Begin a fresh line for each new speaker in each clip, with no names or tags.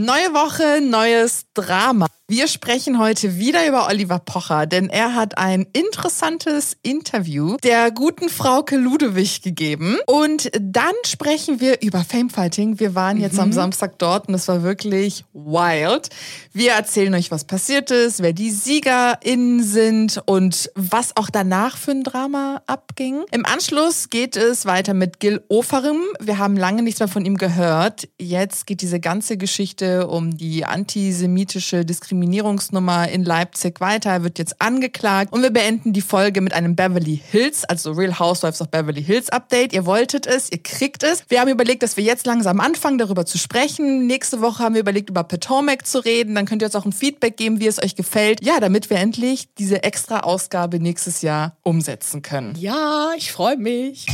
Neue Woche, neues Drama. Wir sprechen heute wieder über Oliver Pocher, denn er hat ein interessantes Interview der guten Frauke Ludewig gegeben. Und dann sprechen wir über Famefighting. Wir waren jetzt mhm. am Samstag dort und es war wirklich wild. Wir erzählen euch, was passiert ist, wer die SiegerInnen sind und was auch danach für ein Drama abging. Im Anschluss geht es weiter mit Gil Oferim. Wir haben lange nichts mehr von ihm gehört. Jetzt geht diese ganze Geschichte um die antisemitische Diskriminierung Diskriminierungsnummer in Leipzig weiter. Er wird jetzt angeklagt. Und wir beenden die Folge mit einem Beverly Hills, also Real Housewives of Beverly Hills Update. Ihr wolltet es, ihr kriegt es. Wir haben überlegt, dass wir jetzt langsam anfangen, darüber zu sprechen. Nächste Woche haben wir überlegt, über Potomac zu reden. Dann könnt ihr uns auch ein Feedback geben, wie es euch gefällt. Ja, damit wir endlich diese extra Ausgabe nächstes Jahr umsetzen können.
Ja, ich freue mich.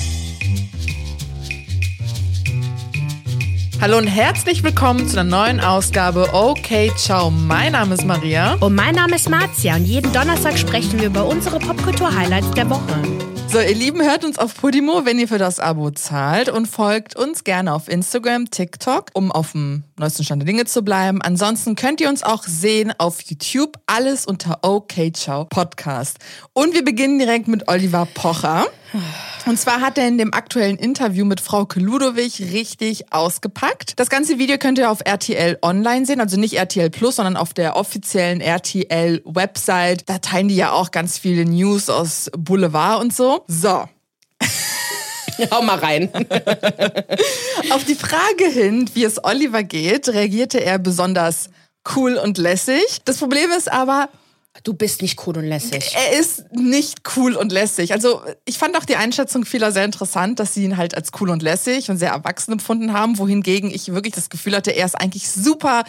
Hallo und herzlich willkommen zu einer neuen Ausgabe Okay Ciao. Mein Name ist Maria.
Und mein Name ist Marzia und jeden Donnerstag sprechen wir über unsere Popkultur-Highlights der Woche.
So, ihr Lieben, hört uns auf Podimo, wenn ihr für das Abo zahlt und folgt uns gerne auf Instagram, TikTok, um auf dem neuesten Stand der Dinge zu bleiben. Ansonsten könnt ihr uns auch sehen auf YouTube, alles unter Okay Ciao Podcast. Und wir beginnen direkt mit Oliver Pocher. Und zwar hat er in dem aktuellen Interview mit Frau Ludowig richtig ausgepackt. Das ganze Video könnt ihr auf RTL Online sehen, also nicht RTL Plus, sondern auf der offiziellen RTL Website. Da teilen die ja auch ganz viele News aus Boulevard und so. So.
Hau mal rein.
auf die Frage hin, wie es Oliver geht, reagierte er besonders cool und lässig. Das Problem ist aber,
Du bist nicht cool und lässig.
Er ist nicht cool und lässig. Also ich fand auch die Einschätzung vieler sehr interessant, dass sie ihn halt als cool und lässig und sehr erwachsen empfunden haben, wohingegen ich wirklich das Gefühl hatte, er ist eigentlich super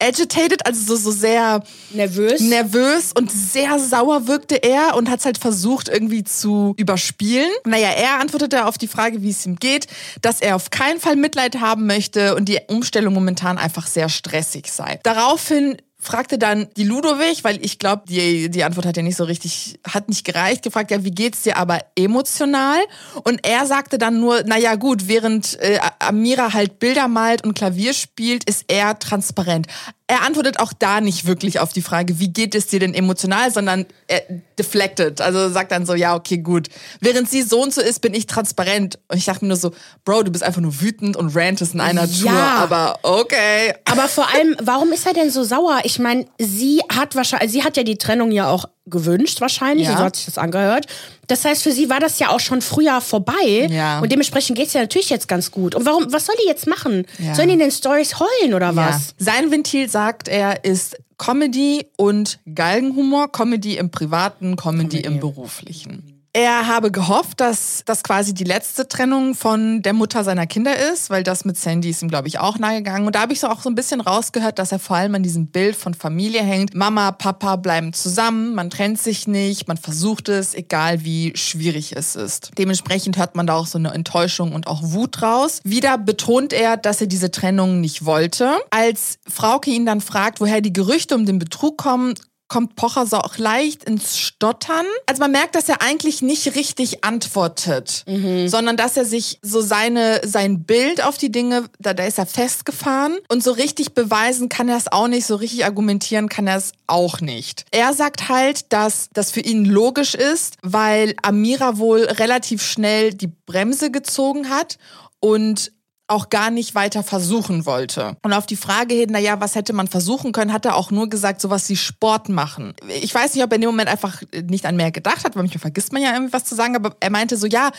agitated, also so, so sehr
nervös.
nervös und sehr sauer wirkte er und hat es halt versucht irgendwie zu überspielen. Naja, er antwortete auf die Frage, wie es ihm geht, dass er auf keinen Fall Mitleid haben möchte und die Umstellung momentan einfach sehr stressig sei. Daraufhin fragte dann die Ludowig, weil ich glaube, die, die Antwort hat ja nicht so richtig, hat nicht gereicht, gefragt, ja, wie geht's dir aber emotional? Und er sagte dann nur, naja gut, während äh, Amira halt Bilder malt und Klavier spielt, ist er transparent er antwortet auch da nicht wirklich auf die Frage, wie geht es dir denn emotional, sondern er deflected. Also sagt dann so, ja, okay, gut. Während sie so und so ist, bin ich transparent. Und ich dachte mir nur so, Bro, du bist einfach nur wütend und rantest in einer ja. Tour, aber okay.
Aber vor allem, warum ist er denn so sauer? Ich meine, sie hat wahrscheinlich, sie hat ja die Trennung ja auch gewünscht wahrscheinlich, ja. so hat sich das angehört. Das heißt, für sie war das ja auch schon früher vorbei ja. und dementsprechend geht es ja natürlich jetzt ganz gut. Und warum, was soll die jetzt machen? Ja. Sollen die in den Stories heulen oder was?
Sein Ventil, sagt er, ist Comedy und Galgenhumor. Comedy im Privaten, Comedy, Comedy. im Beruflichen. Er habe gehofft, dass das quasi die letzte Trennung von der Mutter seiner Kinder ist, weil das mit Sandy ist ihm, glaube ich, auch nahegegangen. Und da habe ich so auch so ein bisschen rausgehört, dass er vor allem an diesem Bild von Familie hängt. Mama, Papa bleiben zusammen, man trennt sich nicht, man versucht es, egal wie schwierig es ist. Dementsprechend hört man da auch so eine Enttäuschung und auch Wut raus. Wieder betont er, dass er diese Trennung nicht wollte. Als Frauke ihn dann fragt, woher die Gerüchte um den Betrug kommen, kommt Pocher so auch leicht ins Stottern. Also man merkt, dass er eigentlich nicht richtig antwortet, mhm. sondern dass er sich so seine, sein Bild auf die Dinge, da, da ist er festgefahren und so richtig beweisen kann er es auch nicht, so richtig argumentieren kann er es auch nicht. Er sagt halt, dass das für ihn logisch ist, weil Amira wohl relativ schnell die Bremse gezogen hat und auch gar nicht weiter versuchen wollte. Und auf die Frage hin, naja, was hätte man versuchen können, hat er auch nur gesagt, sowas wie Sport machen. Ich weiß nicht, ob er in dem Moment einfach nicht an mehr gedacht hat, weil manchmal vergisst man ja irgendwie was zu sagen, aber er meinte so, ja,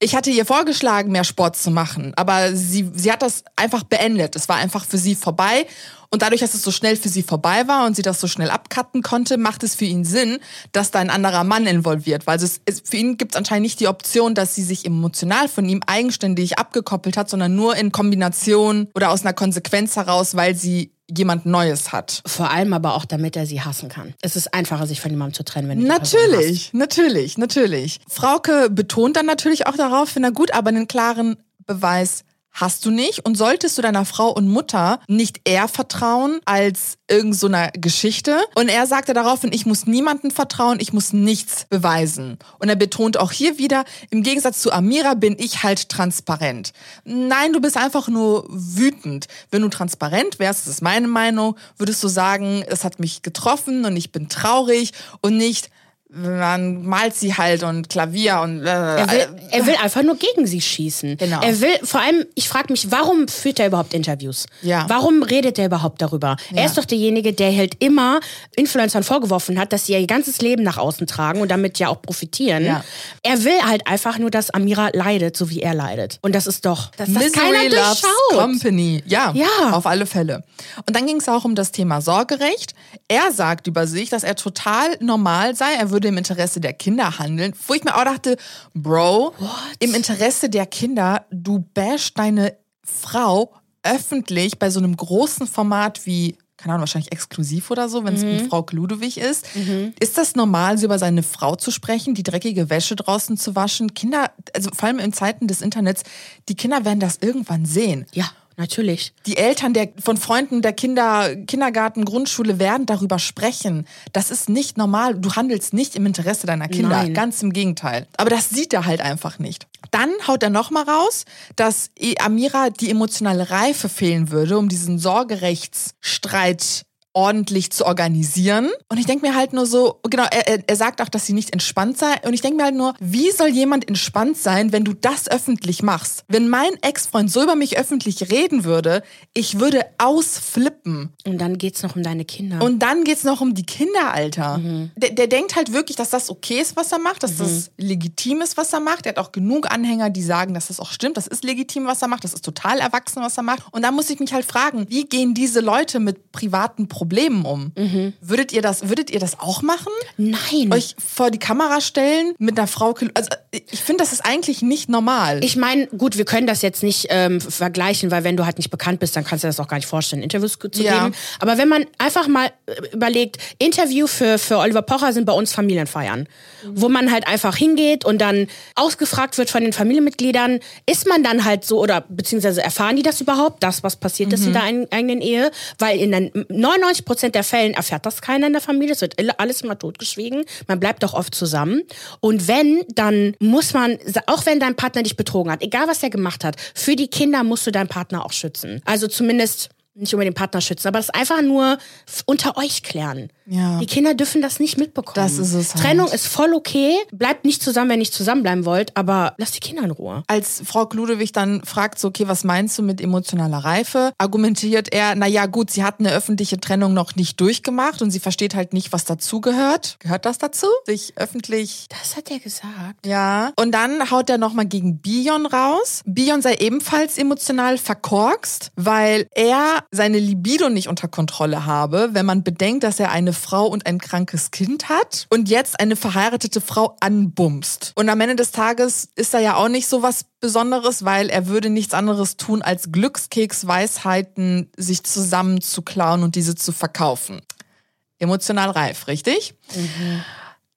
ich hatte ihr vorgeschlagen, mehr Sport zu machen, aber sie, sie hat das einfach beendet. Es war einfach für sie vorbei und dadurch, dass es so schnell für sie vorbei war und sie das so schnell abcutten konnte, macht es für ihn Sinn, dass da ein anderer Mann involviert. Also es, es, für ihn gibt es anscheinend nicht die Option, dass sie sich emotional von ihm eigenständig abgekoppelt hat, sondern nur in Kombination oder aus einer Konsequenz heraus, weil sie jemand Neues hat.
Vor allem aber auch, damit er sie hassen kann. Es ist einfacher, sich von jemandem zu trennen, wenn
du Natürlich, natürlich, natürlich. Frauke betont dann natürlich auch darauf, finde er gut, aber einen klaren Beweis hast du nicht. Und solltest du deiner Frau und Mutter nicht eher vertrauen als irgendeiner so Geschichte? Und er sagte daraufhin, ich muss niemandem vertrauen, ich muss nichts beweisen. Und er betont auch hier wieder, im Gegensatz zu Amira bin ich halt transparent. Nein, du bist einfach nur wütend. Wenn du transparent wärst, das ist meine Meinung, würdest du sagen, es hat mich getroffen und ich bin traurig und nicht, man malt sie halt und Klavier und. Äh,
er, will, er will einfach nur gegen sie schießen. Genau. Er will, vor allem, ich frage mich, warum führt er überhaupt Interviews? Ja. Warum redet er überhaupt darüber? Ja. Er ist doch derjenige, der halt immer Influencern vorgeworfen hat, dass sie ihr ganzes Leben nach außen tragen und damit ja auch profitieren. Ja. Er will halt einfach nur, dass Amira leidet, so wie er leidet. Und das ist doch, dass das keiner loves durchschaut.
Company. Ja, ja, auf alle Fälle. Und dann ging es auch um das Thema Sorgerecht. Er sagt über sich, dass er total normal sei. Er würde würde im Interesse der Kinder handeln. Wo ich mir auch dachte, Bro, What? im Interesse der Kinder, du bashst deine Frau öffentlich bei so einem großen Format wie keine Ahnung, wahrscheinlich exklusiv oder so, wenn es mhm. mit Frau Ludewig ist. Mhm. Ist das normal, so über seine Frau zu sprechen, die dreckige Wäsche draußen zu waschen? Kinder, also vor allem in Zeiten des Internets, die Kinder werden das irgendwann sehen.
Ja. Natürlich.
Die Eltern der, von Freunden der Kinder, Kindergarten, Grundschule werden darüber sprechen. Das ist nicht normal. Du handelst nicht im Interesse deiner Kinder. Nein. Ganz im Gegenteil. Aber das sieht er halt einfach nicht. Dann haut er nochmal raus, dass Amira die emotionale Reife fehlen würde, um diesen Sorgerechtsstreit ordentlich zu organisieren. Und ich denke mir halt nur so, genau, er, er sagt auch, dass sie nicht entspannt sei. Und ich denke mir halt nur, wie soll jemand entspannt sein, wenn du das öffentlich machst? Wenn mein Ex-Freund so über mich öffentlich reden würde, ich würde ausflippen.
Und dann geht's noch um deine Kinder.
Und dann geht's noch um die Kinder, Alter. Mhm. Der, der, denkt halt wirklich, dass das okay ist, was er macht, dass mhm. das legitim ist, was er macht. Er hat auch genug Anhänger, die sagen, dass das auch stimmt. Das ist legitim, was er macht. Das ist total erwachsen, was er macht. Und da muss ich mich halt fragen, wie gehen diese Leute mit privaten Problemen Problemen um. Mhm. Würdet ihr das, würdet ihr das auch machen?
Nein.
Euch vor die Kamera stellen mit einer Frau? Also ich finde, das ist eigentlich nicht normal.
Ich meine, gut, wir können das jetzt nicht ähm, vergleichen, weil wenn du halt nicht bekannt bist, dann kannst du das auch gar nicht vorstellen, Interviews zu ja. geben. Aber wenn man einfach mal äh, überlegt, Interview für, für Oliver Pocher sind bei uns Familienfeiern, mhm. wo man halt einfach hingeht und dann ausgefragt wird von den Familienmitgliedern, ist man dann halt so oder beziehungsweise erfahren die das überhaupt, das, was passiert ist mhm. in der eigenen Ehe? Weil in der 99 90 Prozent der Fällen erfährt das keiner in der Familie. Es wird alles immer totgeschwiegen. Man bleibt doch oft zusammen. Und wenn, dann muss man, auch wenn dein Partner dich betrogen hat, egal was er gemacht hat, für die Kinder musst du deinen Partner auch schützen. Also zumindest nicht über den Partner schützen, aber das einfach nur unter euch klären. Ja. Die Kinder dürfen das nicht mitbekommen.
Das ist es.
Halt. Trennung ist voll okay. Bleibt nicht zusammen, wenn ihr nicht zusammenbleiben wollt, aber lasst die Kinder in Ruhe.
Als Frau Kludewig dann fragt, so, okay, was meinst du mit emotionaler Reife, argumentiert er, naja, gut, sie hat eine öffentliche Trennung noch nicht durchgemacht und sie versteht halt nicht, was dazugehört. Gehört das dazu? Sich öffentlich.
Das hat er gesagt.
Ja. Und dann haut er nochmal gegen Bion raus. Bion sei ebenfalls emotional verkorkst, weil er seine Libido nicht unter Kontrolle habe, wenn man bedenkt, dass er eine Frau und ein krankes Kind hat und jetzt eine verheiratete Frau anbumst. Und am Ende des Tages ist er ja auch nicht so was Besonderes, weil er würde nichts anderes tun, als Glückskeksweisheiten sich zusammen zu klauen und diese zu verkaufen. Emotional reif, richtig? Mhm.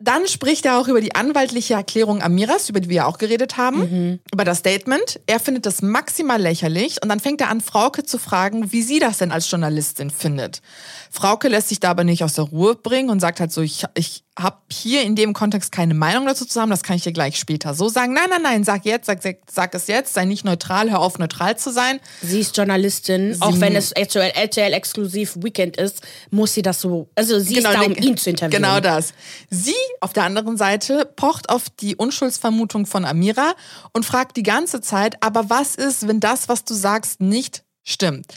Dann spricht er auch über die anwaltliche Erklärung Amiras, über die wir ja auch geredet haben, mhm. über das Statement. Er findet das maximal lächerlich und dann fängt er an, Frauke zu fragen, wie sie das denn als Journalistin findet. Frauke lässt sich da aber nicht aus der Ruhe bringen und sagt halt so, ich, ich habe hier in dem Kontext keine Meinung dazu zu haben, das kann ich dir gleich später so sagen. Nein, nein, nein, sag jetzt, sag, sag es jetzt, sei nicht neutral, hör auf neutral zu sein.
Sie ist Journalistin, sie auch wenn es RTL, RTL exklusiv Weekend ist, muss sie das so, also sie genau, ist da, um ihn zu interviewen.
Genau das. Sie auf der anderen Seite pocht auf die Unschuldsvermutung von Amira und fragt die ganze Zeit, aber was ist, wenn das, was du sagst, nicht stimmt?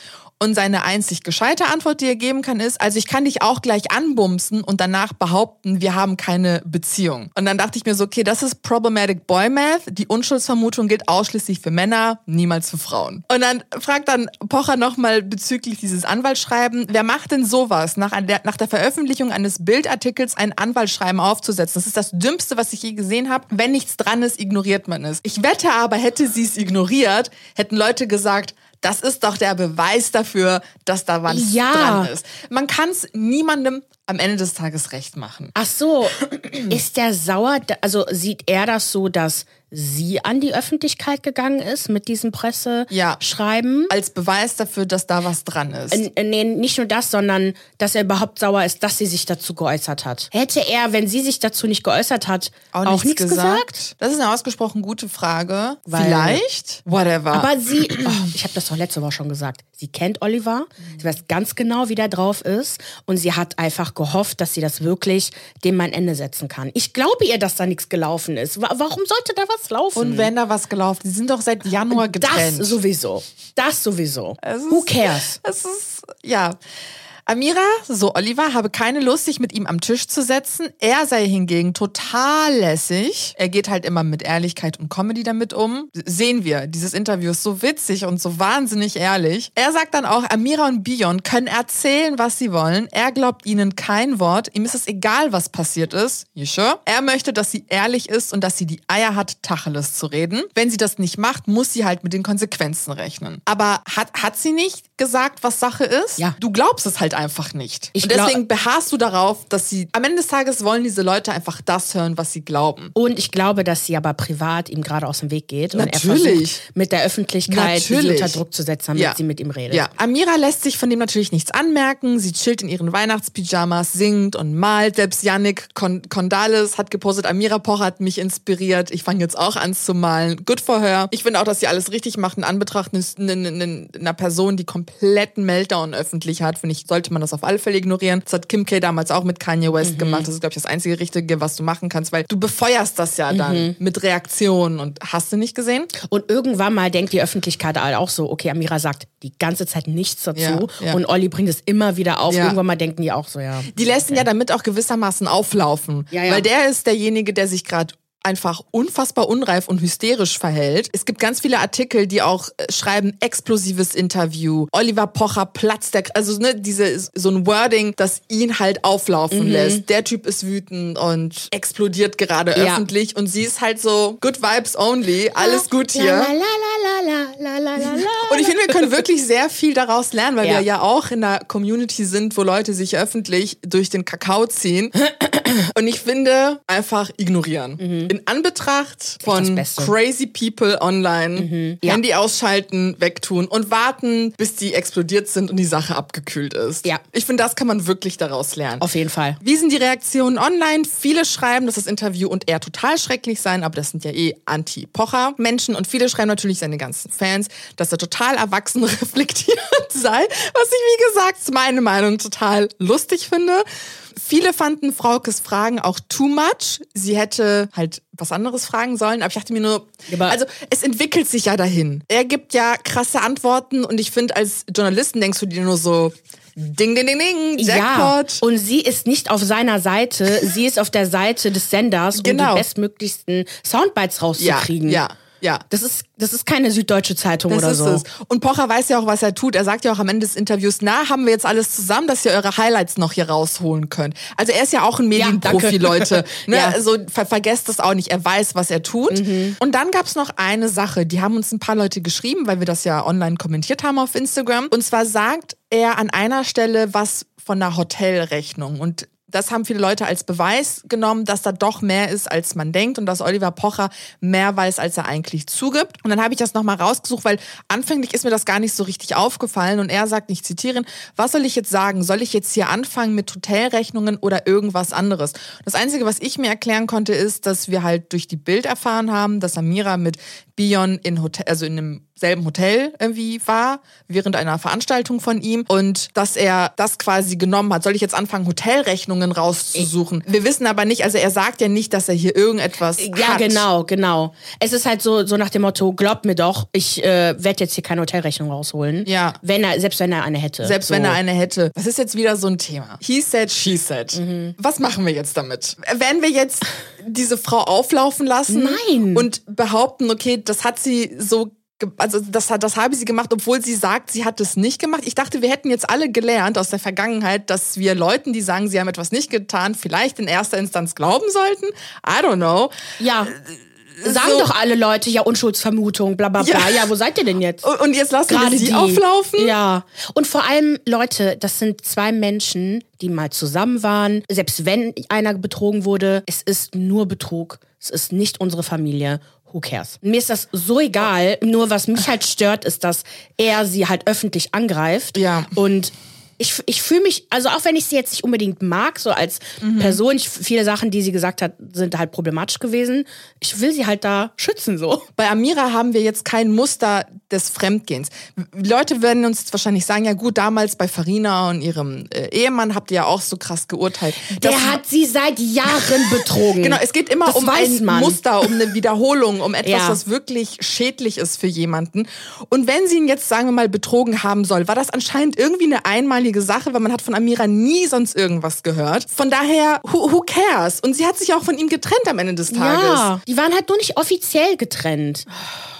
Und seine einzig gescheite Antwort, die er geben kann, ist, also ich kann dich auch gleich anbumsen und danach behaupten, wir haben keine Beziehung. Und dann dachte ich mir so, okay, das ist Problematic Boy Math. Die Unschuldsvermutung gilt ausschließlich für Männer, niemals für Frauen. Und dann fragt dann Pocher nochmal bezüglich dieses Anwaltsschreiben, wer macht denn sowas, nach der, nach der Veröffentlichung eines Bildartikels ein Anwaltsschreiben aufzusetzen? Das ist das Dümmste, was ich je gesehen habe. Wenn nichts dran ist, ignoriert man es. Ich wette aber, hätte sie es ignoriert, hätten Leute gesagt, das ist doch der Beweis dafür, dass da was ja. dran ist. Man kann es niemandem am Ende des Tages recht machen.
Ach so, ist der sauer? Also sieht er das so, dass sie an die Öffentlichkeit gegangen ist mit diesem Presseschreiben.
Ja, als Beweis dafür, dass da was dran ist.
Äh, nee, nicht nur das, sondern dass er überhaupt sauer ist, dass sie sich dazu geäußert hat. Hätte er, wenn sie sich dazu nicht geäußert hat, auch, auch nichts gesagt? gesagt?
Das ist eine ausgesprochen gute Frage. Weil, Vielleicht. Whatever.
Aber sie, oh, ich habe das doch letzte Woche schon gesagt, sie kennt Oliver, sie weiß ganz genau, wie der drauf ist und sie hat einfach gehofft, dass sie das wirklich dem ein Ende setzen kann. Ich glaube ihr, dass da nichts gelaufen ist. Warum sollte da was was laufen.
Und wenn da was gelaufen, die sind doch seit Januar getrennt.
Das sowieso. Das sowieso. Ist, Who cares?
Es ist, ja. Amira, so Oliver, habe keine Lust, sich mit ihm am Tisch zu setzen. Er sei hingegen total lässig. Er geht halt immer mit Ehrlichkeit und Comedy damit um. Sehen wir, dieses Interview ist so witzig und so wahnsinnig ehrlich. Er sagt dann auch, Amira und Bion können erzählen, was sie wollen. Er glaubt ihnen kein Wort. Ihm ist es egal, was passiert ist. You sure? Er möchte, dass sie ehrlich ist und dass sie die Eier hat, Tacheles zu reden. Wenn sie das nicht macht, muss sie halt mit den Konsequenzen rechnen. Aber hat, hat sie nicht gesagt, was Sache ist?
Ja.
Du glaubst es halt einfach nicht. Ich und deswegen beharrst du darauf, dass sie am Ende des Tages wollen diese Leute einfach das hören, was sie glauben.
Und ich glaube, dass sie aber privat ihm gerade aus dem Weg geht Natürlich. und er versucht mit der Öffentlichkeit sie unter Druck zu setzen, damit ja. sie mit ihm redet.
Ja, Amira lässt sich von dem natürlich nichts anmerken. Sie chillt in ihren Weihnachtspyjamas, singt und malt. Selbst Yannick Kondales hat gepostet, Amira Pocher hat mich inspiriert. Ich fange jetzt auch an zu malen. Good for her. Ich finde auch, dass sie alles richtig macht in Anbetracht einer Person, die kompletten Meltdown öffentlich hat. Finde ich, sollte sollte man das auf alle Fälle ignorieren. Das hat Kim K damals auch mit Kanye West mhm. gemacht. Das ist, glaube ich, das einzige Richtige, was du machen kannst, weil du befeuerst das ja dann mhm. mit Reaktionen und hast du nicht gesehen?
Und irgendwann mal denkt die Öffentlichkeit auch so, okay, Amira sagt die ganze Zeit nichts dazu ja, ja. und Olli bringt es immer wieder auf. Ja. Irgendwann mal denken die auch so, ja.
Die lässt ihn ja damit auch gewissermaßen auflaufen, weil der ist derjenige, der sich gerade einfach unfassbar unreif und hysterisch verhält. Es gibt ganz viele Artikel, die auch äh, schreiben, explosives Interview, Oliver Pocher platzt der, also ne, diese, so ein Wording, das ihn halt auflaufen mhm. lässt. Der Typ ist wütend und explodiert gerade ja. öffentlich und sie ist halt so, good vibes only, alles gut hier. und ich finde, wir können wirklich sehr viel daraus lernen, weil ja. wir ja auch in einer Community sind, wo Leute sich öffentlich durch den Kakao ziehen. Und ich finde, einfach ignorieren. Mhm in Anbetracht von crazy people online mhm. ja. Handy ausschalten, wegtun und warten, bis die explodiert sind und die Sache abgekühlt ist.
Ja.
Ich finde, das kann man wirklich daraus lernen.
Auf jeden Fall.
Wie sind die Reaktionen online? Viele schreiben, dass das Interview und er total schrecklich seien, aber das sind ja eh Anti-Pocher-Menschen und viele schreiben natürlich seine ganzen Fans, dass er total erwachsen reflektiert sei, was ich, wie gesagt, meine Meinung total lustig finde. Viele fanden Fraukes Fragen auch too much. Sie hätte halt was anderes fragen sollen, aber ich dachte mir nur, aber also es entwickelt sich ja dahin. Er gibt ja krasse Antworten und ich finde, als Journalisten denkst du dir nur so, Ding, ding, ding, ding, Jackpot.
Ja, und sie ist nicht auf seiner Seite, sie ist auf der Seite des Senders, genau. um die genau. bestmöglichsten Soundbites rauszukriegen.
Ja, ja. Ja.
Das ist, das ist keine Süddeutsche Zeitung das oder so. Es.
Und Pocher weiß ja auch, was er tut. Er sagt ja auch am Ende des Interviews, na, haben wir jetzt alles zusammen, dass ihr eure Highlights noch hier rausholen könnt. Also er ist ja auch ein Medienprofi, ja, Leute. Ne? ja. Also ver vergesst das auch nicht. Er weiß, was er tut. Mhm. Und dann gab es noch eine Sache, die haben uns ein paar Leute geschrieben, weil wir das ja online kommentiert haben auf Instagram. Und zwar sagt er an einer Stelle was von einer Hotelrechnung. Und das haben viele Leute als Beweis genommen, dass da doch mehr ist, als man denkt und dass Oliver Pocher mehr weiß, als er eigentlich zugibt. Und dann habe ich das nochmal rausgesucht, weil anfänglich ist mir das gar nicht so richtig aufgefallen und er sagt, ich zitiere, was soll ich jetzt sagen? Soll ich jetzt hier anfangen mit Hotelrechnungen oder irgendwas anderes? Das Einzige, was ich mir erklären konnte, ist, dass wir halt durch die Bild erfahren haben, dass Amira mit Bion in Hotel, also in einem selben Hotel irgendwie war, während einer Veranstaltung von ihm und dass er das quasi genommen hat. Soll ich jetzt anfangen, Hotelrechnungen rauszusuchen? Ich Wir wissen aber nicht, also er sagt ja nicht, dass er hier irgendetwas
ja,
hat.
Genau, genau. Es ist halt so, so nach dem Motto, glaub mir doch, ich äh, werde jetzt hier keine Hotelrechnung rausholen.
Ja.
Wenn er, selbst wenn er eine hätte.
Selbst so. wenn er eine hätte. Das ist jetzt wieder so ein Thema. He said, she said. Mhm. Was machen wir jetzt damit? Werden wir jetzt diese Frau auflaufen lassen?
Nein.
Und behaupten, okay, das hat sie so also das, das habe sie gemacht, obwohl sie sagt, sie hat es nicht gemacht. Ich dachte, wir hätten jetzt alle gelernt aus der Vergangenheit, dass wir Leuten, die sagen, sie haben etwas nicht getan, vielleicht in erster Instanz glauben sollten. I don't know.
Ja. sagen so, doch alle Leute, ja, Unschuldsvermutung, bla bla bla. Ja, ja wo seid ihr denn jetzt?
Und jetzt lassen wir sie die. auflaufen?
Ja. Und vor allem, Leute, das sind zwei Menschen, die mal zusammen waren. Selbst wenn einer betrogen wurde, es ist nur Betrug. Es ist nicht unsere Familie who cares? Mir ist das so egal. Nur was mich halt stört, ist, dass er sie halt öffentlich angreift.
Ja.
Und ich, ich fühle mich, also auch wenn ich sie jetzt nicht unbedingt mag, so als mhm. Person, ich, viele Sachen, die sie gesagt hat, sind halt problematisch gewesen. Ich will sie halt da schützen, so.
Bei Amira haben wir jetzt kein Muster des Fremdgehens. Leute werden uns wahrscheinlich sagen, ja gut, damals bei Farina und ihrem äh, Ehemann habt ihr ja auch so krass geurteilt.
Der hat sie seit Jahren betrogen.
genau, es geht immer das um ein man. Muster, um eine Wiederholung, um etwas, ja. was wirklich schädlich ist für jemanden. Und wenn sie ihn jetzt, sagen wir mal, betrogen haben soll, war das anscheinend irgendwie eine einmalige einmalige Sache, weil man hat von Amira nie sonst irgendwas gehört. Von daher, who, who cares? Und sie hat sich auch von ihm getrennt am Ende des Tages. Ja,
die waren halt nur nicht offiziell getrennt.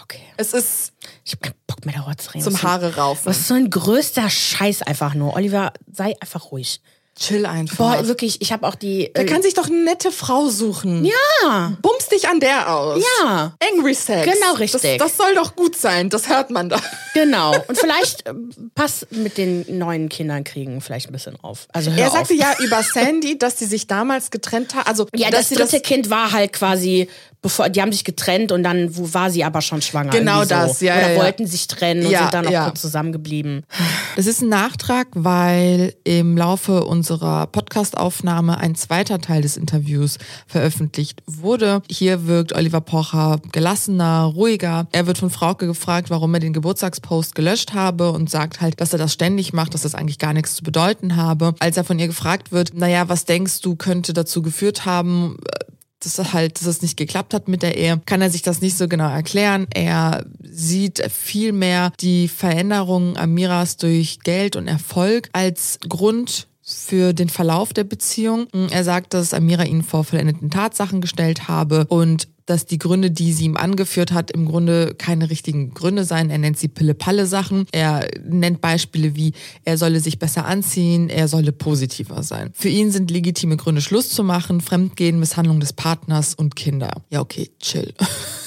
Okay. Es ist.
Ich hab keinen Bock mehr darüber zu reden.
Zum Haare raufen.
Was ist so ein größter Scheiß einfach nur. Oliver, sei einfach ruhig.
Chill einfach.
Boah, wirklich, ich habe auch die.
Der äh, kann sich doch eine nette Frau suchen.
Ja.
Bumst dich an der aus.
Ja.
Angry Sex.
Genau, richtig.
Das, das soll doch gut sein, das hört man doch.
Genau. Und vielleicht äh, passt mit den neuen Kindern kriegen vielleicht ein bisschen auf. Also hör
er sagte
auf.
ja über Sandy, dass sie sich damals getrennt hat. Also
ja, das dritte das Kind war halt quasi bevor die haben sich getrennt und dann war sie aber schon schwanger.
Genau das,
so.
ja.
Oder
ja,
wollten sich trennen und ja, sind dann noch ja. kurz zusammengeblieben.
Das ist ein Nachtrag, weil im Laufe unserer Podcastaufnahme ein zweiter Teil des Interviews veröffentlicht wurde. Hier wirkt Oliver Pocher gelassener, ruhiger. Er wird von Frauke gefragt, warum er den Geburtstagspost gelöscht habe und sagt halt, dass er das ständig macht, dass das eigentlich gar nichts zu bedeuten habe. Als er von ihr gefragt wird, naja, was denkst du, könnte dazu geführt haben, dass halt, dass es nicht geklappt hat mit der Ehe, kann er sich das nicht so genau erklären. Er sieht viel mehr die Veränderungen Amiras durch Geld und Erfolg als Grund für den Verlauf der Beziehung. Er sagt, dass Amira ihn vor vollendeten Tatsachen gestellt habe und dass die Gründe, die sie ihm angeführt hat, im Grunde keine richtigen Gründe seien. Er nennt sie Pille-Palle-Sachen. Er nennt Beispiele wie, er solle sich besser anziehen, er solle positiver sein. Für ihn sind legitime Gründe, Schluss zu machen, Fremdgehen, Misshandlung des Partners und Kinder. Ja, okay, chill.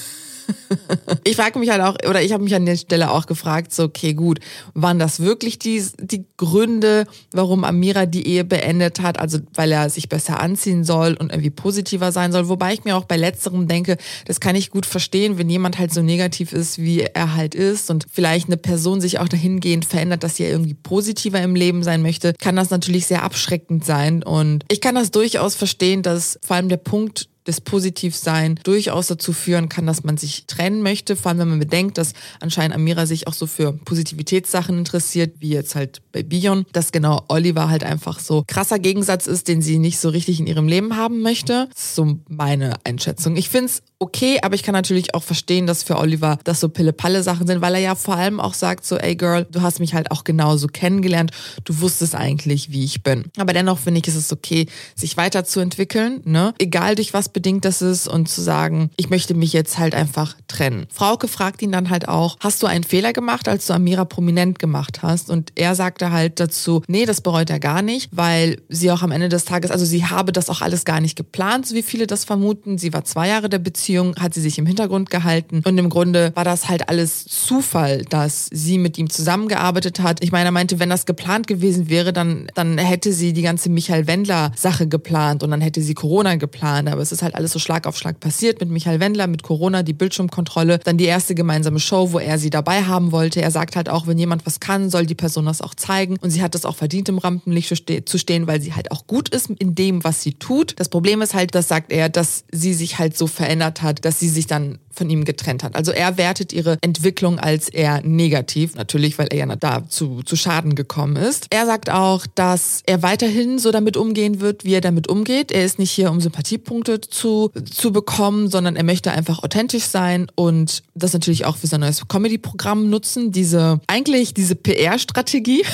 ich frage mich halt auch, oder ich habe mich an der Stelle auch gefragt, so, okay, gut, waren das wirklich die, die Gründe, warum Amira die Ehe beendet hat? Also, weil er sich besser anziehen soll und irgendwie positiver sein soll. Wobei ich mir auch bei letzterem denke, das kann ich gut verstehen, wenn jemand halt so negativ ist, wie er halt ist und vielleicht eine Person sich auch dahingehend verändert, dass sie irgendwie positiver im Leben sein möchte, kann das natürlich sehr abschreckend sein. Und ich kann das durchaus verstehen, dass vor allem der Punkt, des Positivsein durchaus dazu führen kann, dass man sich trennen möchte. Vor allem, wenn man bedenkt, dass anscheinend Amira sich auch so für Positivitätssachen interessiert, wie jetzt halt bei Bion, dass genau Oliver halt einfach so krasser Gegensatz ist, den sie nicht so richtig in ihrem Leben haben möchte. Das ist so meine Einschätzung. Ich finde es okay, aber ich kann natürlich auch verstehen, dass für Oliver das so Pille-Palle-Sachen sind, weil er ja vor allem auch sagt so, ey Girl, du hast mich halt auch genauso kennengelernt, du wusstest eigentlich, wie ich bin. Aber dennoch finde ich, ist es okay, sich weiterzuentwickeln, ne? Egal durch was bedingt das ist und zu sagen, ich möchte mich jetzt halt einfach trennen. Frauke fragt ihn dann halt auch, hast du einen Fehler gemacht, als du Amira prominent gemacht hast? Und er sagte halt dazu, nee, das bereut er gar nicht, weil sie auch am Ende des Tages, also sie habe das auch alles gar nicht geplant, so wie viele das vermuten. Sie war zwei Jahre der Beziehung, hat sie sich im Hintergrund gehalten und im Grunde war das halt alles Zufall, dass sie mit ihm zusammengearbeitet hat. Ich meine, er meinte, wenn das geplant gewesen wäre, dann, dann hätte sie die ganze Michael Wendler Sache geplant und dann hätte sie Corona geplant, aber es ist halt alles so Schlag auf Schlag passiert mit Michael Wendler, mit Corona, die Bildschirmkontrolle, dann die erste gemeinsame Show, wo er sie dabei haben wollte. Er sagt halt auch, wenn jemand was kann, soll die Person das auch zeigen. Und sie hat es auch verdient, im Rampenlicht zu stehen, weil sie halt auch gut ist in dem, was sie tut. Das Problem ist halt, das sagt er, dass sie sich halt so verändert hat, dass sie sich dann von ihm getrennt hat. Also er wertet ihre Entwicklung als eher negativ, natürlich, weil er ja da zu, zu Schaden gekommen ist. Er sagt auch, dass er weiterhin so damit umgehen wird, wie er damit umgeht. Er ist nicht hier, um Sympathiepunkte zu, zu bekommen, sondern er möchte einfach authentisch sein und das natürlich auch für sein neues Comedy-Programm nutzen. Diese, eigentlich diese PR-Strategie,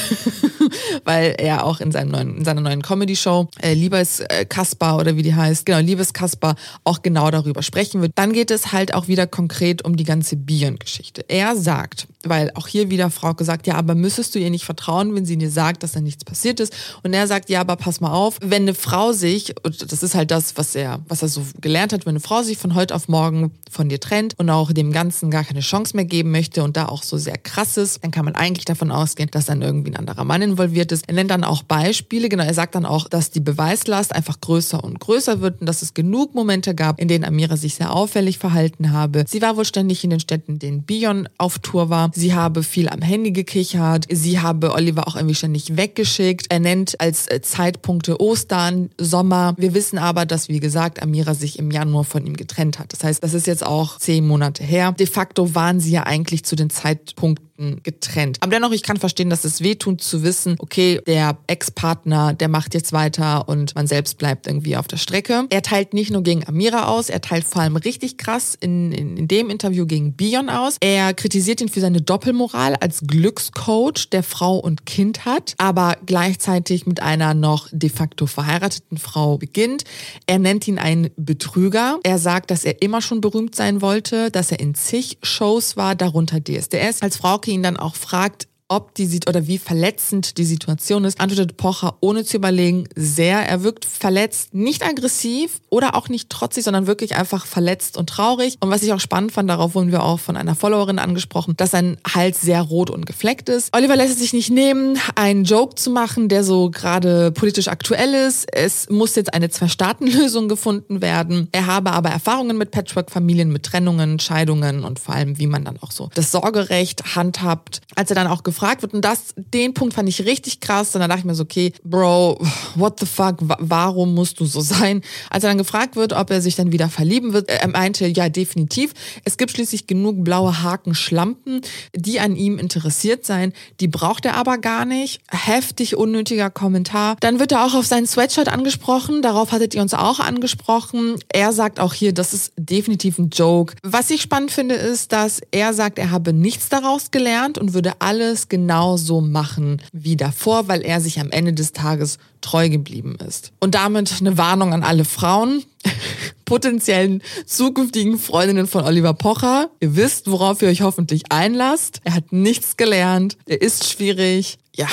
weil er auch in, seinem neuen, in seiner neuen Comedy-Show, äh, Liebes äh, Kaspar oder wie die heißt, genau, Liebes Kaspar, auch genau darüber sprechen wird, dann geht es halt auch wieder konkret um die ganze Bion-Geschichte. Er sagt, weil auch hier wieder Frau gesagt, ja, aber müsstest du ihr nicht vertrauen, wenn sie dir sagt, dass da nichts passiert ist? Und er sagt, ja, aber pass mal auf, wenn eine Frau sich, und das ist halt das, was er, was er so gelernt hat, wenn eine Frau sich von heute auf morgen von dir trennt und auch dem Ganzen gar keine Chance mehr geben möchte und da auch so sehr krass ist, dann kann man eigentlich davon ausgehen, dass dann irgendwie ein anderer Mann involviert ist. Er nennt dann auch Beispiele, genau, er sagt dann auch, dass die Beweislast einfach größer und größer wird und dass es genug Momente gab, in denen Amira sich sehr auffällig verhalten habe. Sie war wohl ständig in den Städten, denen Bion auf Tour war. Sie habe viel am Handy gekichert. Sie habe Oliver auch irgendwie ständig weggeschickt. Er nennt als äh, Zeitpunkte Ostern, Sommer. Wir wissen aber, dass, wie gesagt, Amira sich im Januar von ihm getrennt hat. Das heißt, das ist jetzt auch zehn Monate her. De facto waren sie ja eigentlich zu den Zeitpunkten Konflikten getrennt. Aber dennoch, ich kann verstehen, dass es wehtut zu wissen, okay, der Ex-Partner, der macht jetzt weiter und man selbst bleibt irgendwie auf der Strecke. Er teilt nicht nur gegen Amira aus, er teilt vor allem richtig krass in, in, in dem Interview gegen Bion aus. Er kritisiert ihn für seine Doppelmoral als Glückscoach, der Frau und Kind hat, aber gleichzeitig mit einer noch de facto verheirateten Frau beginnt. Er nennt ihn einen Betrüger. Er sagt, dass er immer schon berühmt sein wollte, dass er in zig Shows war, darunter DSDS. Als Frau Frauke ihn dann auch fragt, ob die sieht oder wie verletzend die Situation ist, antwortet Pocher ohne zu überlegen sehr. Er wirkt verletzt, nicht aggressiv oder auch nicht trotzig, sondern wirklich einfach verletzt und traurig. Und was ich auch spannend fand, darauf wurden wir auch von einer Followerin angesprochen, dass sein Hals sehr rot und gefleckt ist. Oliver lässt es sich nicht nehmen, einen Joke zu machen, der so gerade politisch aktuell ist. Es muss jetzt eine Zwei-Staaten-Lösung gefunden werden. Er habe aber Erfahrungen mit Patchwork-Familien, mit Trennungen, Scheidungen und vor allem, wie man dann auch so das Sorgerecht handhabt. Als er dann auch gefragt wird. Und das, den Punkt fand ich richtig krass. Und dann dachte ich mir so, okay, Bro, what the fuck, warum musst du so sein? Als er dann gefragt wird, ob er sich dann wieder verlieben wird, er meinte, ja, definitiv. Es gibt schließlich genug blaue Haken, Schlampen, die an ihm interessiert sein. Die braucht er aber gar nicht. Heftig unnötiger Kommentar. Dann wird er auch auf seinen Sweatshirt angesprochen. Darauf hattet ihr uns auch angesprochen. Er sagt auch hier, das ist definitiv ein Joke. Was ich spannend finde, ist, dass er sagt, er habe nichts daraus gelernt und würde alles alles genauso machen wie davor, weil er sich am Ende des Tages treu geblieben ist. Und damit eine Warnung an alle Frauen, potenziellen zukünftigen Freundinnen von Oliver Pocher. Ihr wisst, worauf ihr euch hoffentlich einlasst. Er hat nichts gelernt. Er ist schwierig. Ja,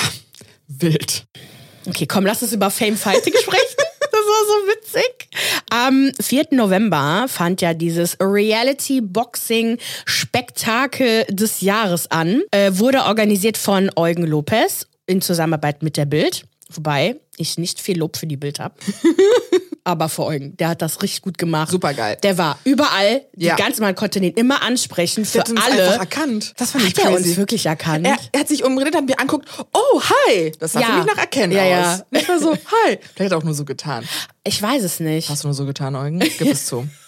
wild.
Okay, komm, lass uns über Fame Fighting sprechen. Das war so witzig. Am 4. November fand ja dieses Reality Boxing Spektakel des Jahres an. Äh, wurde organisiert von Eugen Lopez in Zusammenarbeit mit der Bild. Wobei ich nicht viel Lob für die Bild habe. aber vor Eugen. Der hat das richtig gut gemacht.
Super geil.
Der war überall. Ja. Die ganze, man konnte den immer ansprechen für
der hat uns
alle.
Einfach erkannt.
Das fand ich hat crazy. er uns wirklich erkannt?
Er, er hat sich umgedreht, hat mir anguckt. Oh, hi. Das sah ja. für mich nach Erkennen ja, aus. Ja. Nicht mal so, hi. Vielleicht hat er auch nur so getan.
Ich weiß es nicht.
Hast du nur so getan, Eugen? Gib es zu.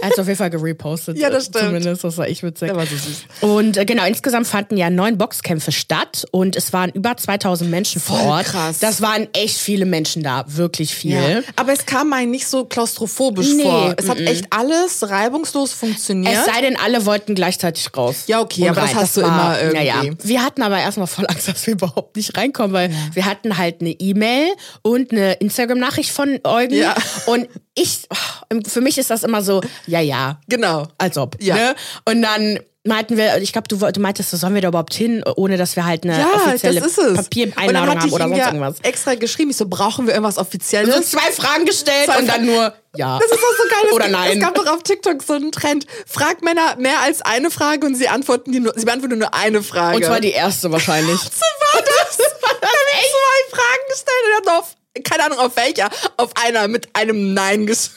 Er hat auf jeden Fall gerepostet.
Ja, das stimmt.
Zumindest, das war echt witzig.
Der war so süß.
Und äh, genau, insgesamt fanden ja neun Boxkämpfe statt und es waren über 2000 Menschen
Voll
vor Ort.
krass.
Das waren echt viele Menschen da, wirklich viel. Ja.
Aber es kam mir nicht so klaustrophobisch nee, vor. Es hat echt alles reibungslos funktioniert.
Es sei denn, alle wollten gleichzeitig raus.
Ja, okay, aber das hast du immer irgendwie. Naja.
Wir hatten aber erstmal voll Angst, dass wir überhaupt nicht reinkommen, weil ja. wir hatten halt eine E-Mail und eine Instagram-Nachricht von Eugen. Ja. Und ich, oh, für mich ist das immer so, ja, ja.
Genau.
Als ob.
Ja.
Ne? Und dann meinten wir, ich glaube, du, du meintest, sollen wir da überhaupt hin, ohne dass wir halt eine ja, offizielle Papiereinladung haben oder sonst ja irgendwas.
extra geschrieben, ich so, brauchen wir irgendwas Offizielles?
So zwei Fragen gestellt zwei und dann nur, ja.
Das ist auch so geil.
oder nein.
Es gab doch auf TikTok so einen Trend. Fragt Männer mehr als eine Frage und sie antworten die nur, sie beantworten nur eine Frage.
Und zwar die erste wahrscheinlich.
so war das. war das echt? zwei Fragen gestellt und er hat auf, keine Ahnung auf welcher, auf einer mit einem Nein gesagt.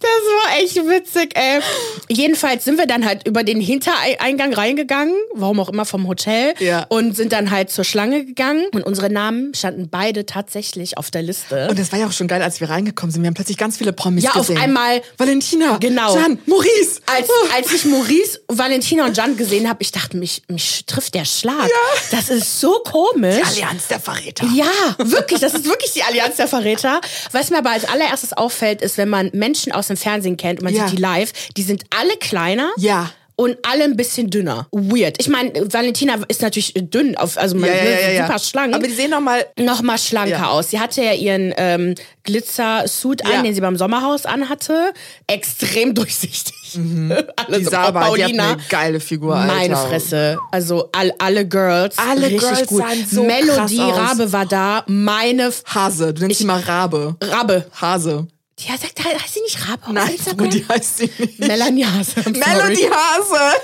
Das war echt witzig, ey. Jedenfalls sind wir dann halt über den Hintereingang reingegangen, warum auch immer vom Hotel,
ja.
und sind dann halt zur Schlange gegangen. Und unsere Namen standen beide tatsächlich auf der Liste.
Und das war ja auch schon geil, als wir reingekommen sind. Wir haben plötzlich ganz viele Promis
ja,
gesehen.
Ja, auf einmal.
Valentina,
genau.
Jan, Maurice.
Als, oh. als ich Maurice, Valentina und Jan gesehen habe, ich dachte, mich, mich trifft der Schlag.
Ja.
Das ist so komisch.
Die Allianz der Verräter.
Ja, wirklich. Das ist wirklich die Allianz der Verräter. Was mir aber als allererstes auffällt, ist, wenn man man Menschen aus dem Fernsehen kennt und man ja. sieht die live, die sind alle kleiner.
Ja
und alle ein bisschen dünner. Weird. Ich meine, Valentina ist natürlich dünn, auf, also man
Ja, ja,
ist
ja,
super schlank.
Aber die sehen noch mal
noch mal schlanker aus. Sie hatte ja ihren ähm, Glitzer-Suit an, den sie beim Sommerhaus anhatte. Extrem durchsichtig. Alle
die
so,
sah
oh,
aber, die hat
Paulina.
eine geile Figur, Alter.
Meine Fresse. Also all, alle Girls.
Alle
richtig
Girls
gut.
sahen so
Melodie
krass aus.
Rabe war da. Meine F
Hase, du nennst sie mal Rabe.
Rabe.
Hase.
Ja, sagt, heißt sie nicht Rabe? auf
Nein,
Instagram?
die heißt sie nicht.
Melanie Hase. I'm sorry.
Melody Hase.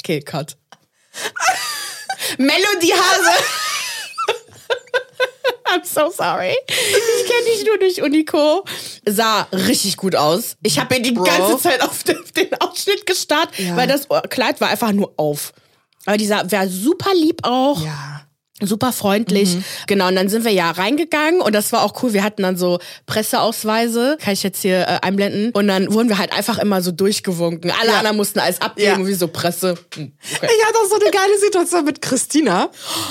Okay, cut. Melody Hase. I'm so sorry. Ich kenne dich nur durch Unico. Sah richtig gut aus. Ich habe mir die
Bro.
ganze Zeit auf den, Ausschnitt gestarrt,
Ja.
weil das Kleid war einfach nur auf. Aber dieser war super lieb auch.
Ja.
Super freundlich.
Mhm.
Genau, und dann sind wir ja reingegangen und das war auch cool. Wir hatten dann so Presseausweise, kann ich jetzt hier äh, einblenden. Und dann wurden wir halt einfach immer so durchgewunken. Alle
Ja.
anderen mussten alles abgeben,
Ja.
wie so Presse. Hm, okay.
Ich hatte auch so eine geile Situation mit Christina